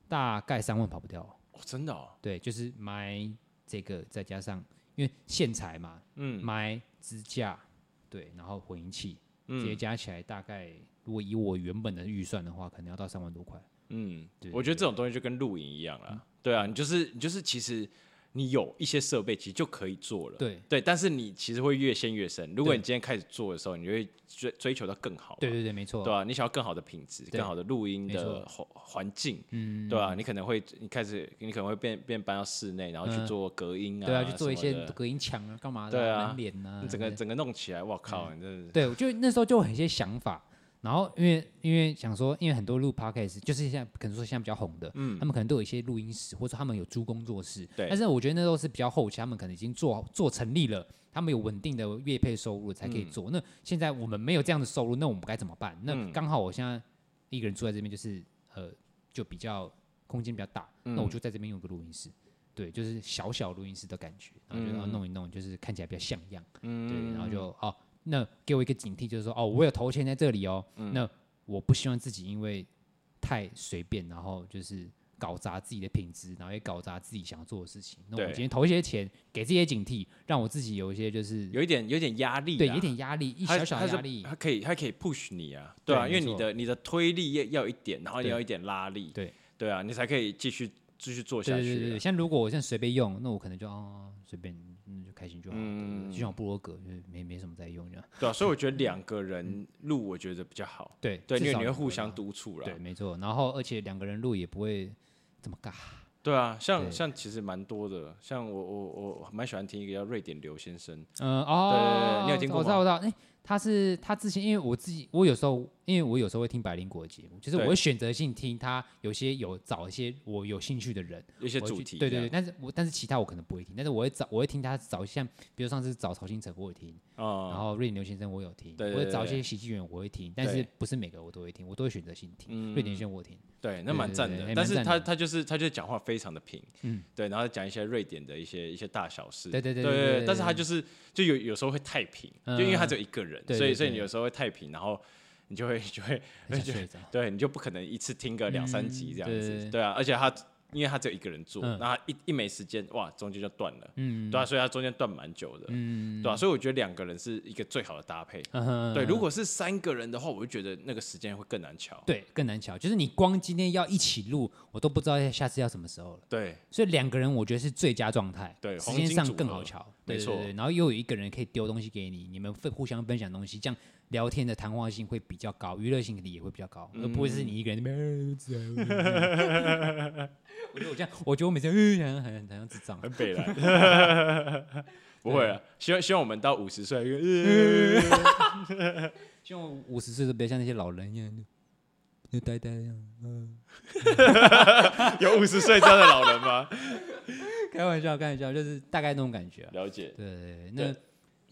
大概三万跑不掉。哦，真的？哦？对，就是买这个，再加上因为线材嘛，嗯，买支架，对，然后混音器，这些加起来大概，如果以我原本的预算的话，可能要到三万多块。嗯，对我觉得这种东西就跟露营一样啦，嗯、对啊，你就是你就是其实你有一些设备，其实就可以做了，对。对，但是你其实会越陷越深。如果你今天开始做的时候，你就会追追求到更好，对对对，没错，对啊，你想要更好的品质，更好的录音的环环境，嗯，对啊，你可能会你开始你可能会变变搬到室内，然后去做隔音啊，对啊，去做一些隔音墙啊，干嘛的，对啊，门帘啊，整个整个弄起来，哇靠，对，就那时候就有一些想法。然后因为因为想说，因为很多录 podcast 就是现在可能说现在比较红的，嗯，他们可能都有一些录音室，或者说他们有租工作室，对。但是我觉得那都是比较后期，他们可能已经做做成立了，他们有稳定的月配收入才可以做。嗯、那现在我们没有这样的收入，那我们该怎么办？那刚好我现在一个人住在这边，就是呃，就比较空间比较大，嗯、那我就在这边用个录音室，对，就是小小录音室的感觉，然后就要弄一弄，就是看起来比较像样，嗯，对，然后就哦。那给我一个警惕，就是说，哦，我有投钱在这里哦。嗯、那我不希望自己因为太随便，然后就是搞砸自己的品质，然后也搞砸自己想要做的事情。那我今天投一些钱，给这些警惕，让我自己有一些就是有一点有点压力，对，有点压力，一小小压力，它可以它可以 push 你啊，对啊，因为你的你的推力要要一点，然后你要一点拉力，对。对啊，你才可以继续继续做下去。对对对，像如果我现在随便用，那我可能就哦随便。嗯，就开心就好。嗯，就像布罗格，就是没没什么在用这样。对啊，所以我觉得 两个人录，我觉得比较好。对对，因为你会互相督促了。对，没错。然后，而且两个人录也不会这么尬。对啊，像像其实蛮多的，像我我我蛮喜欢听一个叫瑞典刘先生。嗯哦，对对对，你有听过吗？我知道，我知道。哎，他是他之前，因为我自己，我有时候。因为我有时候会听百灵果的节目，就是我会选择性听他有些有找一些我有兴趣的人，一些主题，对对对。但是我但是其他我可能不会听，但是我会找我会听他找像比如上次找曹兴成我会听，然后瑞典刘先生我有听，我会找一些喜剧演员我会听，但是不是每个我都会听，我都会选择性听。瑞典先生我听，对，那蛮赞的。但是他他就是他就讲话非常的平，嗯，对，然后讲一些瑞典的一些一些大小事，对对对对。但是他就是就有有时候会太平，就因为他只有一个人，所以所以你有时候会太平，然后。你就会就会就会对，你就不可能一次听个两三集这样子，对啊，而且他因为他只有一个人做，那他一一没时间，哇，中间就断了，嗯，对啊，所以他中间断蛮久的，嗯，对啊，所以我觉得两个人是一个最好的搭配，对，如果是三个人的话，我就觉得那个时间会更难瞧，对，更难瞧，就是你光今天要一起录，我都不知道下次要什么时候了，对，所以两个人我觉得是最佳状态，对，时间上更好瞧，没错，然后又有一个人可以丢东西给你，你们分互相分享东西，这样。聊天的谈话性会比较高，娱乐性肯定也会比较高，而不会是你一个人。我觉得我这样，我觉得我每次嗯，好像好像智障，很北来。不会啊，希望希望我们到五十岁，希望五十岁都不要像那些老人一样，就呆呆一样。有五十岁这样的老人吗？开玩笑，开玩笑，就是大概那种感觉。了解。对对，那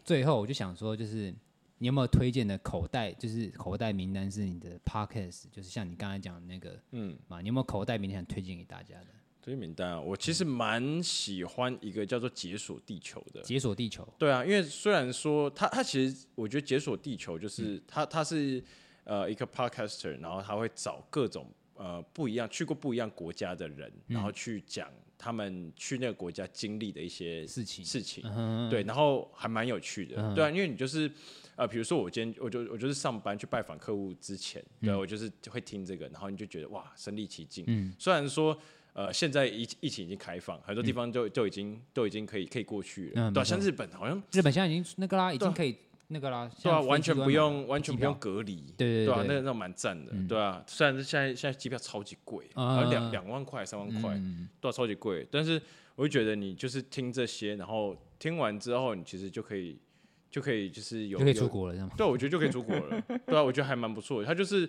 最后我就想说，就是。你有没有推荐的口袋？就是口袋名单是你的 podcast，就是像你刚才讲的那个，嗯，嘛，你有没有口袋名单想推荐给大家的？推荐名单啊，我其实蛮喜欢一个叫做《解锁地球》的。解锁地球。对啊，因为虽然说他他其实我觉得《解锁地球》就是他他是呃一个 podcaster，然后他会找各种呃不一样去过不一样国家的人，然后去讲他们去那个国家经历的一些事情事情。对，然后还蛮有趣的。对啊，因为你就是。呃，比如说我今天我就我就是上班去拜访客户之前，对，我就是会听这个，然后你就觉得哇，身临其境。嗯，虽然说呃现在疫疫情已经开放，很多地方就就已经都已经可以可以过去了，对，像日本好像日本现在已经那个啦，已经可以那个啦，对啊，完全不用完全不用隔离，对对对啊，那那蛮赞的，对啊，虽然是现在现在机票超级贵，两两万块三万块，都超级贵，但是我就觉得你就是听这些，然后听完之后，你其实就可以就可以就是有就可以出国了，这样，对，我觉得就可以出国了，对啊，我觉得还蛮不错的，他就是。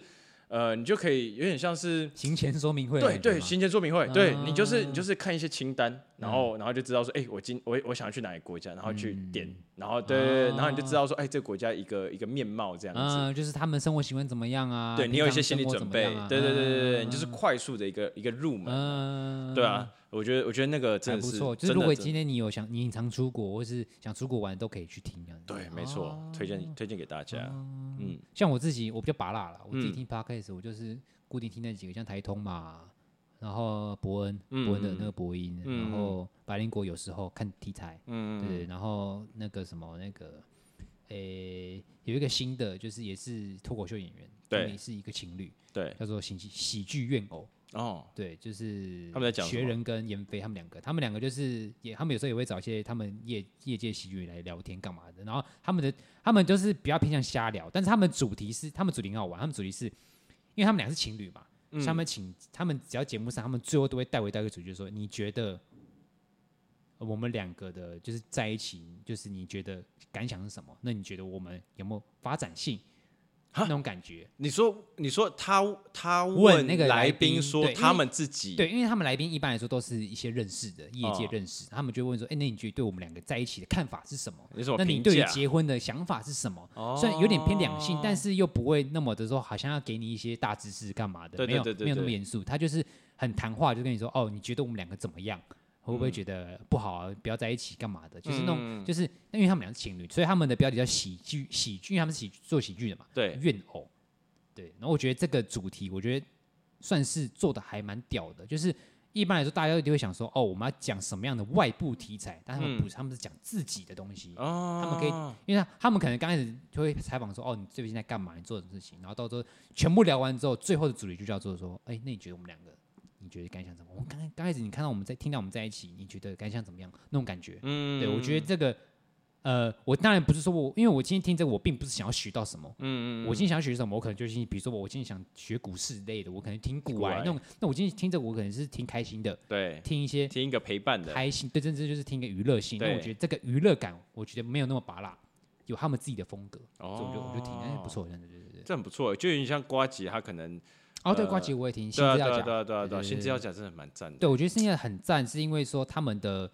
呃，你就可以有点像是行前说明会，对对，行前说明会，对你就是你就是看一些清单，然后然后就知道说，哎，我今我我想要去哪个国家，然后去点，然后对对，然后你就知道说，哎，这个国家一个一个面貌这样子，就是他们生活习惯怎么样啊？对你有一些心理准备，对对对对对，你就是快速的一个一个入门，对啊。我觉得，我觉得那个真的是不错。就是如果今天你有想，你常出国或是想出国玩，都可以去听这样子。对，没错，推荐推荐给大家。嗯，像我自己，我比较拔辣了。我自己听 Podcast，我就是固定听那几个，像台通嘛，然后伯恩，伯恩的那个播音，然后白灵国有时候看题材，嗯对，然后那个什么那个，诶，有一个新的，就是也是脱口秀演员，对，是一个情侣，对，叫做喜喜剧怨偶。哦，对，就是他们在讲学人跟严飞他们两个，他们两个就是也，他们有时候也会找一些他们业业界喜剧来聊天干嘛的。然后他们的他们就是比较偏向瞎聊，但是他们主题是他们主题很好玩，他们主题是因为他们俩是情侣嘛，嗯、他们请他们只要节目上，他们最后都会带回到一个主题，就是说你觉得我们两个的就是在一起，就是你觉得感想是什么？那你觉得我们有没有发展性？那种感觉，你说，你说他他问那个来宾说他们自己对，因为他们来宾一般来说都是一些认识的业界认识，他们就问说，哎，那你觉得对我们两个在一起的看法是什么？那你对于结婚的想法是什么？虽然有点偏两性，但是又不会那么的说，好像要给你一些大知识干嘛的，没有没有那么严肃，他就是很谈话，就跟你说，哦，你觉得我们两个怎么样？会不会觉得不好啊？不要在一起干嘛的？就是那种，就是因为他们俩是情侣，所以他们的标题叫喜剧喜剧，因为他们是喜做喜剧的嘛。对，怨偶。对，然后我觉得这个主题，我觉得算是做的还蛮屌的。就是一般来说，大家一定会想说，哦，我们要讲什么样的外部题材？但他们不是，他们是讲自己的东西。哦他们可以，因为他们可能刚开始就会采访说，哦，你最近在干嘛？你做什么事情？然后到时候全部聊完之后，最后的主题就叫做说，哎，那你觉得我们两个？你觉得感想怎么？我刚刚开始你看到我们在听到我们在一起，你觉得感想怎么样？那种感觉，嗯，对我觉得这个，呃，我当然不是说我，因为我今天听这个，我并不是想要学到什么，嗯嗯，我今天想要学什么，我可能就是比如说我今天想学股市类的，我可能听股外那种，那我今天听这个，我可能是听开心的，对，听一些听一个陪伴的开心，对，真正就是听一个娱乐性。那我觉得这个娱乐感，我觉得没有那么拔辣，有他们自己的风格，所以我就我就听，哎，不错，这样子，对对对，这很不错，就有点像瓜吉，他可能。哦，对，瓜吉我也听，新资料夹，对对对，新资料夹真的蛮赞的。对，我觉得现在很赞，是因为说他们的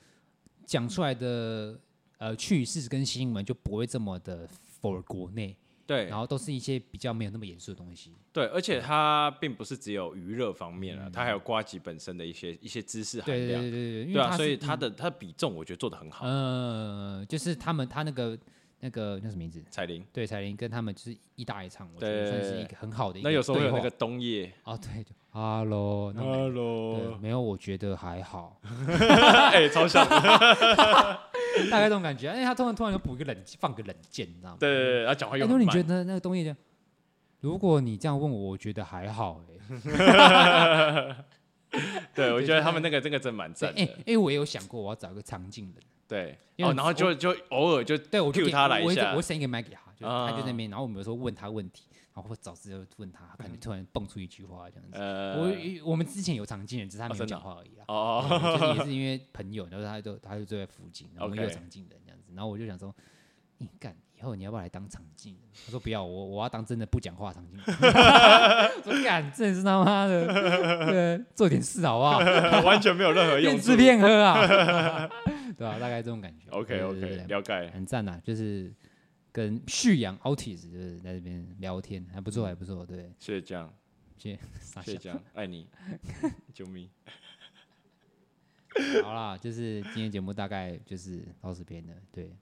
讲出来的呃趣事跟新闻就不会这么的 for 国内，对，然后都是一些比较没有那么严肃的东西。对，而且它并不是只有娱乐方面啊，它还有瓜吉本身的一些一些知识含量，对对对对，对啊，所以它的它的比重我觉得做的很好。嗯，就是他们他那个。那个叫什么名字？彩铃，对，彩铃跟他们就是一搭一唱，我觉得算是一个很好的一个。那有时候有那个冬夜哦，对，就 Hello，Hello，没有，我觉得还好。哎，超像，大概这种感觉。哎，他突然突然就补一个冷，放个冷箭，你知道吗？对对对，他讲话又。那你觉得那个冬夜？如果你这样问我，我觉得还好。哎，对，我觉得他们那个这个真蛮赞。哎，因为我也有想过，我要找一个长镜人。对，哦，然后就就偶尔就对我 Q 他来一下，我声音给麦给他，就他就在那边，然后我们有时候问他问题，然后或找资料问他，可能突然蹦出一句话这样子。我我们之前有常进人，只是他没有讲话而已啊。哦，就是也是因为朋友，然后他就他就住在附近，然后我们有常进人这样子，然后我就想说，你干以后你要不要来当常进人？他说不要，我我要当真的不讲话常进人。我说干，真的是他妈的，对，做点事好不好？完全没有任何用，骗吃骗喝啊。对啊，大概这种感觉。OK OK，了解，很赞呐，就是跟旭阳 Otis 就是在这边聊天，还不错，还不错，对。谢谢酱，谢谢谢酱，爱你，救命。好啦，就是今天节目大概就是到这边了，对，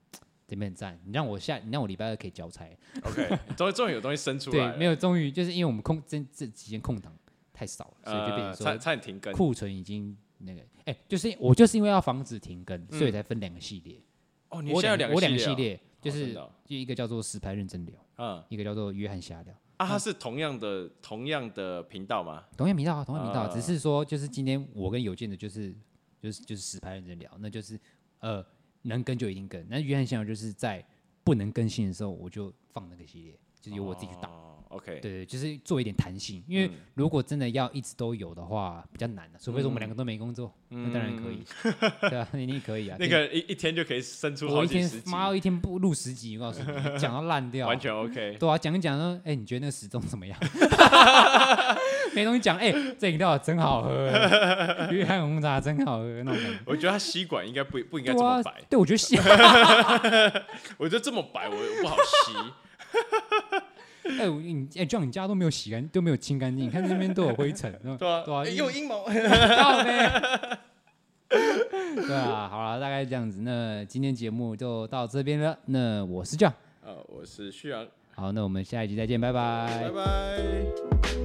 这边很赞。你让我下，你让我礼拜二可以交差。OK，终于终于有东西生出来。对，没有，终于就是因为我们空这这几天空档太少了，所以就变成说差点停更，库存已经。那个，哎，就是我就是因为要防止停更，所以才分两个系列。哦，你现在有两个系列，我两个系列就是就一个叫做实拍认真聊，嗯，一个叫做约翰瞎聊。啊，它是同样的同样的频道吗？同样频道啊，同样频道，只是说就是今天我跟有健的，就是就是就是实拍认真聊，那就是呃能跟就一定跟。那约翰瞎聊就是在不能更新的时候，我就放那个系列，就是由我自己去打。哦 OK，对对，就是做一点弹性，因为如果真的要一直都有的话，比较难的。除非说我们两个都没工作，那当然可以。对啊，你你可以啊。那个一一天就可以生出好几十集。妈，一天不录十集，我告诉你，讲到烂掉。完全 OK。对啊，讲一讲说，哎，你觉得那个时钟怎么样？没东西讲，哎，这饮料真好喝，约翰红茶真好喝，那种。我觉得它吸管应该不不应该这么白。对，我觉得吸，我觉得这么白，我不好吸。哎，你哎，这样你家都没有洗干，都没有清干净，你看这边都有灰尘，对啊，对啊，有阴谋，对啊，好了，大概这样子，那今天节目就到这边了。那我是 John，呃，我是旭阳，好，那我们下一集再见，拜拜，拜拜。